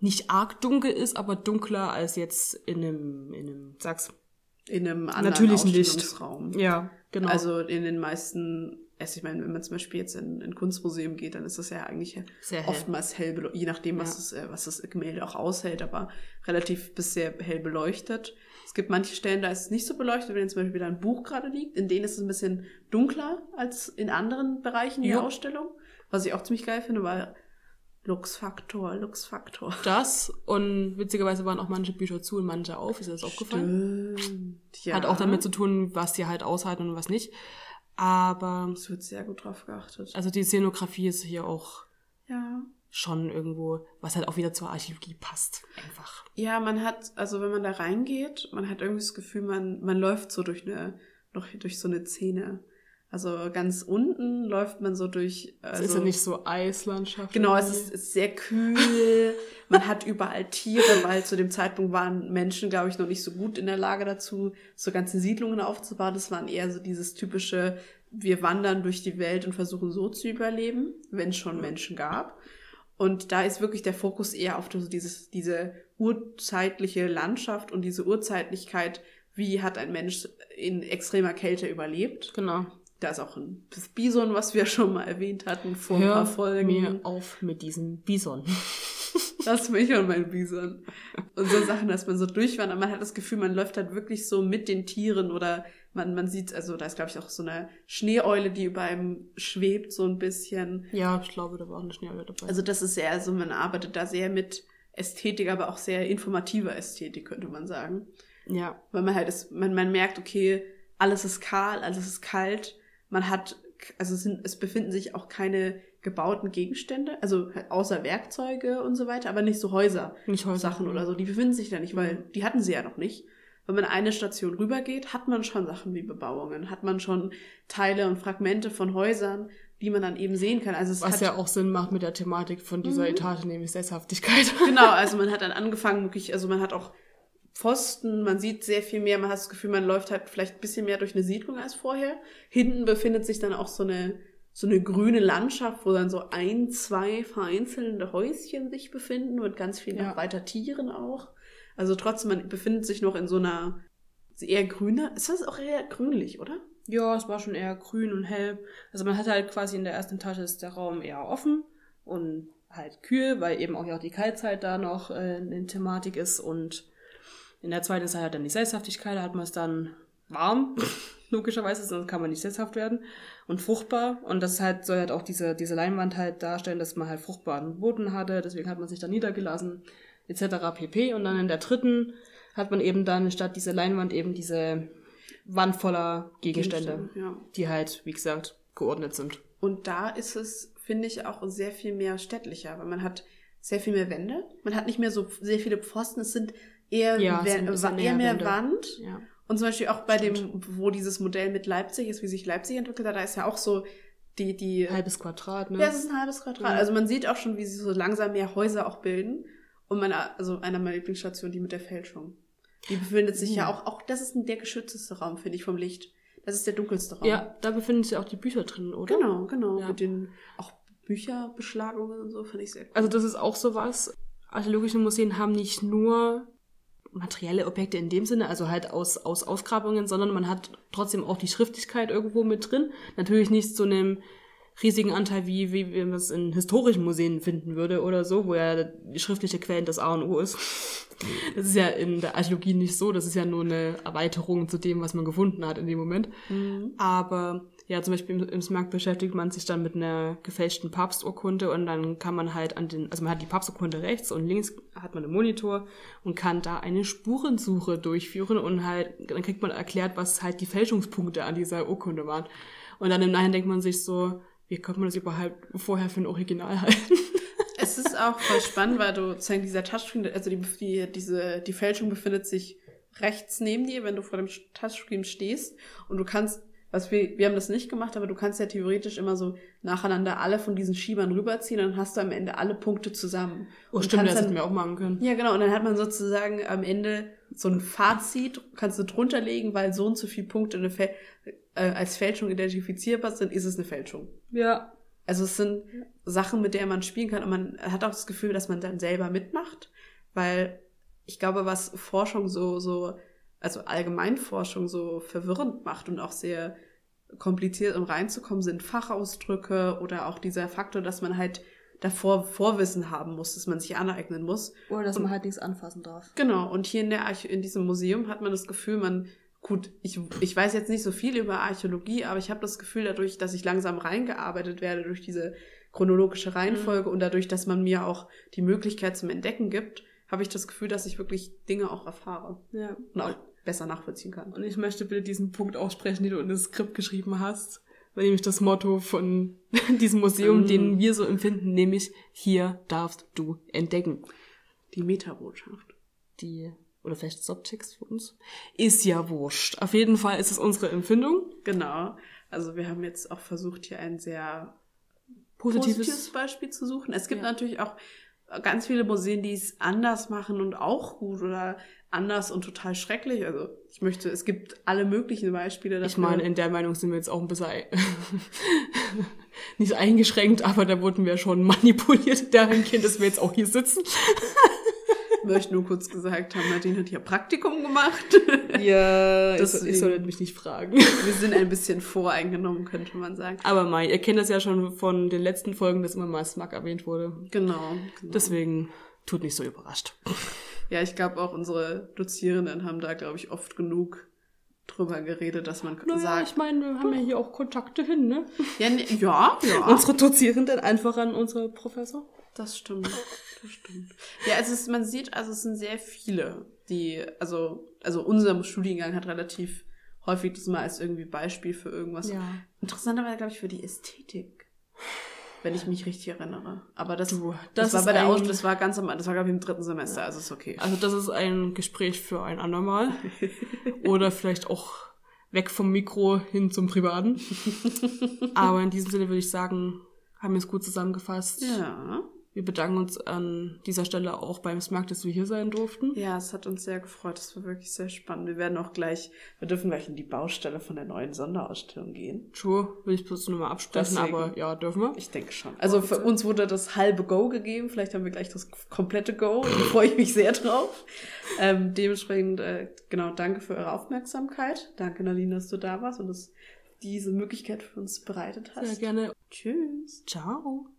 nicht arg dunkel ist, aber dunkler als jetzt in einem, in einem, sag's, In einem anderen natürlichen Licht. Ausstellungsraum. Ja, genau. Also in den meisten, also ich meine, wenn man zum Beispiel jetzt in in ein Kunstmuseum geht, dann ist das ja eigentlich Sehr hell. oftmals hell, belo- je nachdem, was, Ja. das, äh, was das Gemälde auch aushält, aber relativ bis sehr hell beleuchtet. Es gibt manche Stellen, da ist es nicht so beleuchtet, wenn zum Beispiel da ein Buch gerade liegt. In denen ist es ein bisschen dunkler als in anderen Bereichen der Ja. Ausstellung. Was ich auch ziemlich geil finde, weil Luxfaktor, Luxfaktor. das und witzigerweise waren auch manche Bücher zu und manche auf, ist das aufgefallen? Stimmt. Ja. Hat auch damit zu tun, was die halt aushalten und was nicht. Aber, Es wird sehr gut drauf geachtet. also die Szenografie ist hier auch Ja. schon irgendwo, was halt auch wieder zur Archäologie passt. Einfach. Ja, man hat, also wenn man da reingeht, man hat irgendwie das Gefühl, man, man läuft so durch eine, noch durch so eine Szene. Also ganz unten läuft man so durch. Es Also, ist ja nicht so Eislandschaft. Genau, es ist, ist sehr kühl. Man hat überall Tiere, weil zu dem Zeitpunkt waren Menschen, glaube ich, noch nicht so gut in der Lage dazu, so ganze Siedlungen aufzubauen. Das waren eher so dieses typische, wir wandern durch die Welt und versuchen so zu überleben, wenn es schon Menschen gab. Und da ist wirklich der Fokus eher auf so dieses, diese urzeitliche Landschaft und diese Urzeitlichkeit, wie hat ein Mensch in extremer Kälte überlebt. Genau. Da ist auch ein Bison, was wir schon mal erwähnt hatten vor ein paar Hör Folgen. mir auf mit diesem Bison. Lass mich und mein Bison. Und so Sachen, dass man so durchwandert. Man hat das Gefühl, man läuft halt wirklich so mit den Tieren oder man, man sieht, also da ist, glaube ich, auch so eine Schneeeule, die über einem schwebt, so ein bisschen. Ja, ich glaube, da war auch eine Schneeeule dabei. Also das ist sehr, also man arbeitet da sehr mit Ästhetik, aber auch sehr informativer Ästhetik, könnte man sagen. ja, Weil man halt ist, man, man merkt, okay, alles ist kahl, alles ist kalt. Man hat, also es, sind, es befinden sich auch keine gebauten Gegenstände, also außer Werkzeuge und so weiter, aber nicht so Häuser. nicht Häuser. Sachen oder so, die befinden sich da nicht, weil die hatten sie ja noch nicht. Wenn man eine Station rübergeht, hat man schon Sachen wie Bebauungen, hat man schon Teile und Fragmente von Häusern, die man dann eben sehen kann. Also es Was hat, ja auch Sinn macht mit der Thematik von dieser Mhm. Etage, nämlich Sesshaftigkeit. Genau, also man hat dann angefangen, wirklich, also man hat auch Pfosten, man sieht sehr viel mehr, man hat das Gefühl, man läuft halt vielleicht ein bisschen mehr durch eine Siedlung als vorher. Hinten befindet sich dann auch so eine, so eine grüne Landschaft, wo dann so ein, zwei vereinzelte Häuschen sich befinden und ganz viele Ja. weiter Tieren auch. Also trotzdem, man befindet sich noch in so einer eher grüner, ist das auch eher grünlich, oder? Ja, es war schon eher grün und hell. Also man hat halt quasi in der ersten Etage ist der Raum eher offen und halt kühl, weil eben auch ja auch die Kaltzeit da noch äh, in Thematik ist und in der zweiten ist halt dann die Sesshaftigkeit, da hat man es dann warm, logischerweise, sonst kann man nicht sesshaft werden und fruchtbar und das halt soll halt auch diese, diese Leinwand halt darstellen, dass man halt fruchtbaren Boden hatte, deswegen hat man sich da niedergelassen, etc. pp. Und dann in der dritten hat man eben dann statt dieser Leinwand eben diese Wand voller Gegenstände Ja. die halt, wie gesagt, geordnet sind. Und da ist es, finde ich, auch sehr viel mehr städtlicher, weil man hat sehr viel mehr Wände. Man hat nicht mehr so sehr viele Pfosten. Es sind eher, Ja, bisschen eher mehr Wände. Wand. Ja. Und zum Beispiel auch bei Stimmt. dem, wo dieses Modell mit Leipzig ist, wie sich Leipzig entwickelt hat, da ist ja auch so die, die, Halbes Quadrat, ne? ja, es ist ein halbes Quadrat. Ja. Also man sieht auch schon, wie sie so langsam mehr Häuser auch bilden. Und meine, also einer meiner Lieblingsstationen, die mit der Fälschung. Die befindet sich ja Uh. auch, auch, das ist der geschützteste Raum, finde ich, vom Licht. Das ist der dunkelste Raum. ja, da befinden sich auch die Bücher drin, oder? Genau, genau. Ja. Mit den auch Bücherbeschlagungen und so, finde ich sehr cool. Also das ist auch sowas. Archäologische Museen haben nicht nur materielle Objekte in dem Sinne, also halt aus, aus Ausgrabungen, sondern man hat trotzdem auch die Schriftlichkeit irgendwo mit drin. Natürlich nicht zu einem riesigen Anteil, wie, wie man es in historischen Museen finden würde oder so, wo ja die schriftliche Quellen das A und O ist. Das ist ja in der Archäologie nicht so, das ist ja nur eine Erweiterung zu dem, was man gefunden hat in dem Moment. Aber ja, zum Beispiel im, im SMARC beschäftigt man sich dann mit einer gefälschten Papsturkunde und dann kann man halt an den, also man hat die Papsturkunde rechts und links hat man einen Monitor und kann da eine Spurensuche durchführen und halt, dann kriegt man erklärt, was halt die Fälschungspunkte an dieser Urkunde waren. Und dann im Nachhinein denkt man sich so, wie konnte man das überhaupt vorher für ein Original halten? Es ist auch voll spannend, weil du sozusagen dieser Touchscreen, also die, die, diese, die Fälschung befindet sich rechts neben dir, wenn du vor dem Touchscreen stehst und du kannst, was wir, wir haben das nicht gemacht, aber du kannst ja theoretisch immer so nacheinander alle von diesen Schiebern rüberziehen und dann hast du am Ende alle Punkte zusammen. Oh, und stimmt, das dann, hätten wir auch machen können. Ja, genau. Und dann hat man sozusagen am Ende so ein Fazit, kannst du drunter legen, weil so und so viele Punkte eine Fäl äh, als Fälschung identifizierbar sind, ist es eine Fälschung. Ja. Also es sind Sachen, mit der man spielen kann und man hat auch das Gefühl, dass man dann selber mitmacht. weil ich glaube, was Forschung so, so, also Allgemeinforschung so verwirrend macht und auch sehr kompliziert, um reinzukommen, sind Fachausdrücke oder auch dieser Faktor, dass man halt davor Vorwissen haben muss, dass man sich aneignen muss. Oder dass und, man halt nichts anfassen darf. Genau, und hier in, der Arch in diesem Museum hat man das Gefühl, man, gut, ich, ich weiß jetzt nicht so viel über Archäologie, aber ich habe das Gefühl dadurch, dass ich langsam reingearbeitet werde durch diese chronologische Reihenfolge mhm. und dadurch, dass man mir auch die Möglichkeit zum Entdecken gibt, habe ich das Gefühl, dass ich wirklich Dinge auch erfahre. Ja. Und auch besser nachvollziehen kann. Und ich möchte bitte diesen Punkt aussprechen, den du in das Skript geschrieben hast. Nämlich das Motto von diesem Museum, mm. den wir so empfinden, nämlich hier darfst du entdecken. Die Metabotschaft. Die, oder vielleicht Subtext für uns. Ist ja wurscht. Auf jeden Fall ist es unsere Empfindung. Genau. Also wir haben jetzt auch versucht, hier ein sehr positives, positives Beispiel zu suchen. Es gibt ja. natürlich auch ganz viele Museen, die es anders machen und auch gut oder anders und total schrecklich. Also ich möchte, es gibt alle möglichen Beispiele dafür. Ich meine, in der Meinung sind wir jetzt auch ein bisschen nicht eingeschränkt, aber da wurden wir schon manipuliert dahingehend, dass wir jetzt auch hier sitzen. möchte nur kurz gesagt haben, Nadine hat hier Praktikum gemacht. Ja, das, ich soll mich nicht fragen. Wir sind ein bisschen voreingenommen, könnte man sagen. Aber Mai, ihr kennt das ja schon von den letzten Folgen, dass immer mal Smack erwähnt wurde. Genau. genau. Deswegen tut nicht so überrascht. Ja, ich glaube auch unsere Dozierenden haben da, glaube ich, oft genug drüber geredet, dass man naja, sagt. ich meine, wir haben ja hier auch Kontakte hin, ne? Ja, ne, ja, ja. Unsere Dozierenden einfach an unsere Professor. Das stimmt. Das stimmt. Ja, also es, man sieht, also es sind sehr viele, die, also, also unser Studiengang hat relativ häufig das mal als irgendwie Beispiel für irgendwas. Ja. Interessanterweise, glaube ich, für die Ästhetik. Wenn ich mich richtig erinnere. Aber das, du, das, das war bei der Aus das war ganz am, das war glaube ich im dritten Semester, also ist okay. Also das ist ein Gespräch für ein andermal. Oder vielleicht auch weg vom Mikro hin zum Privaten. Aber in diesem Sinne würde ich sagen, haben wir es gut zusammengefasst. Ja. Wir bedanken uns an dieser Stelle auch beim Smart, dass wir hier sein durften. Ja, es hat uns sehr gefreut. Das war wirklich sehr spannend. Wir werden auch gleich, wir dürfen gleich in die Baustelle von der neuen Sonderausstellung gehen. True, will ich bloß nur mal absprechen, Deswegen, aber ja, dürfen wir. Ich denke schon. Also für uns wurde das halbe Go gegeben. Vielleicht haben wir gleich das komplette Go. Da freue ich mich sehr drauf. Ähm, dementsprechend, äh, genau, danke für eure Aufmerksamkeit. Danke, Nadine, dass du da warst und dass diese Möglichkeit für uns bereitet hast. Sehr gerne. Tschüss. Ciao.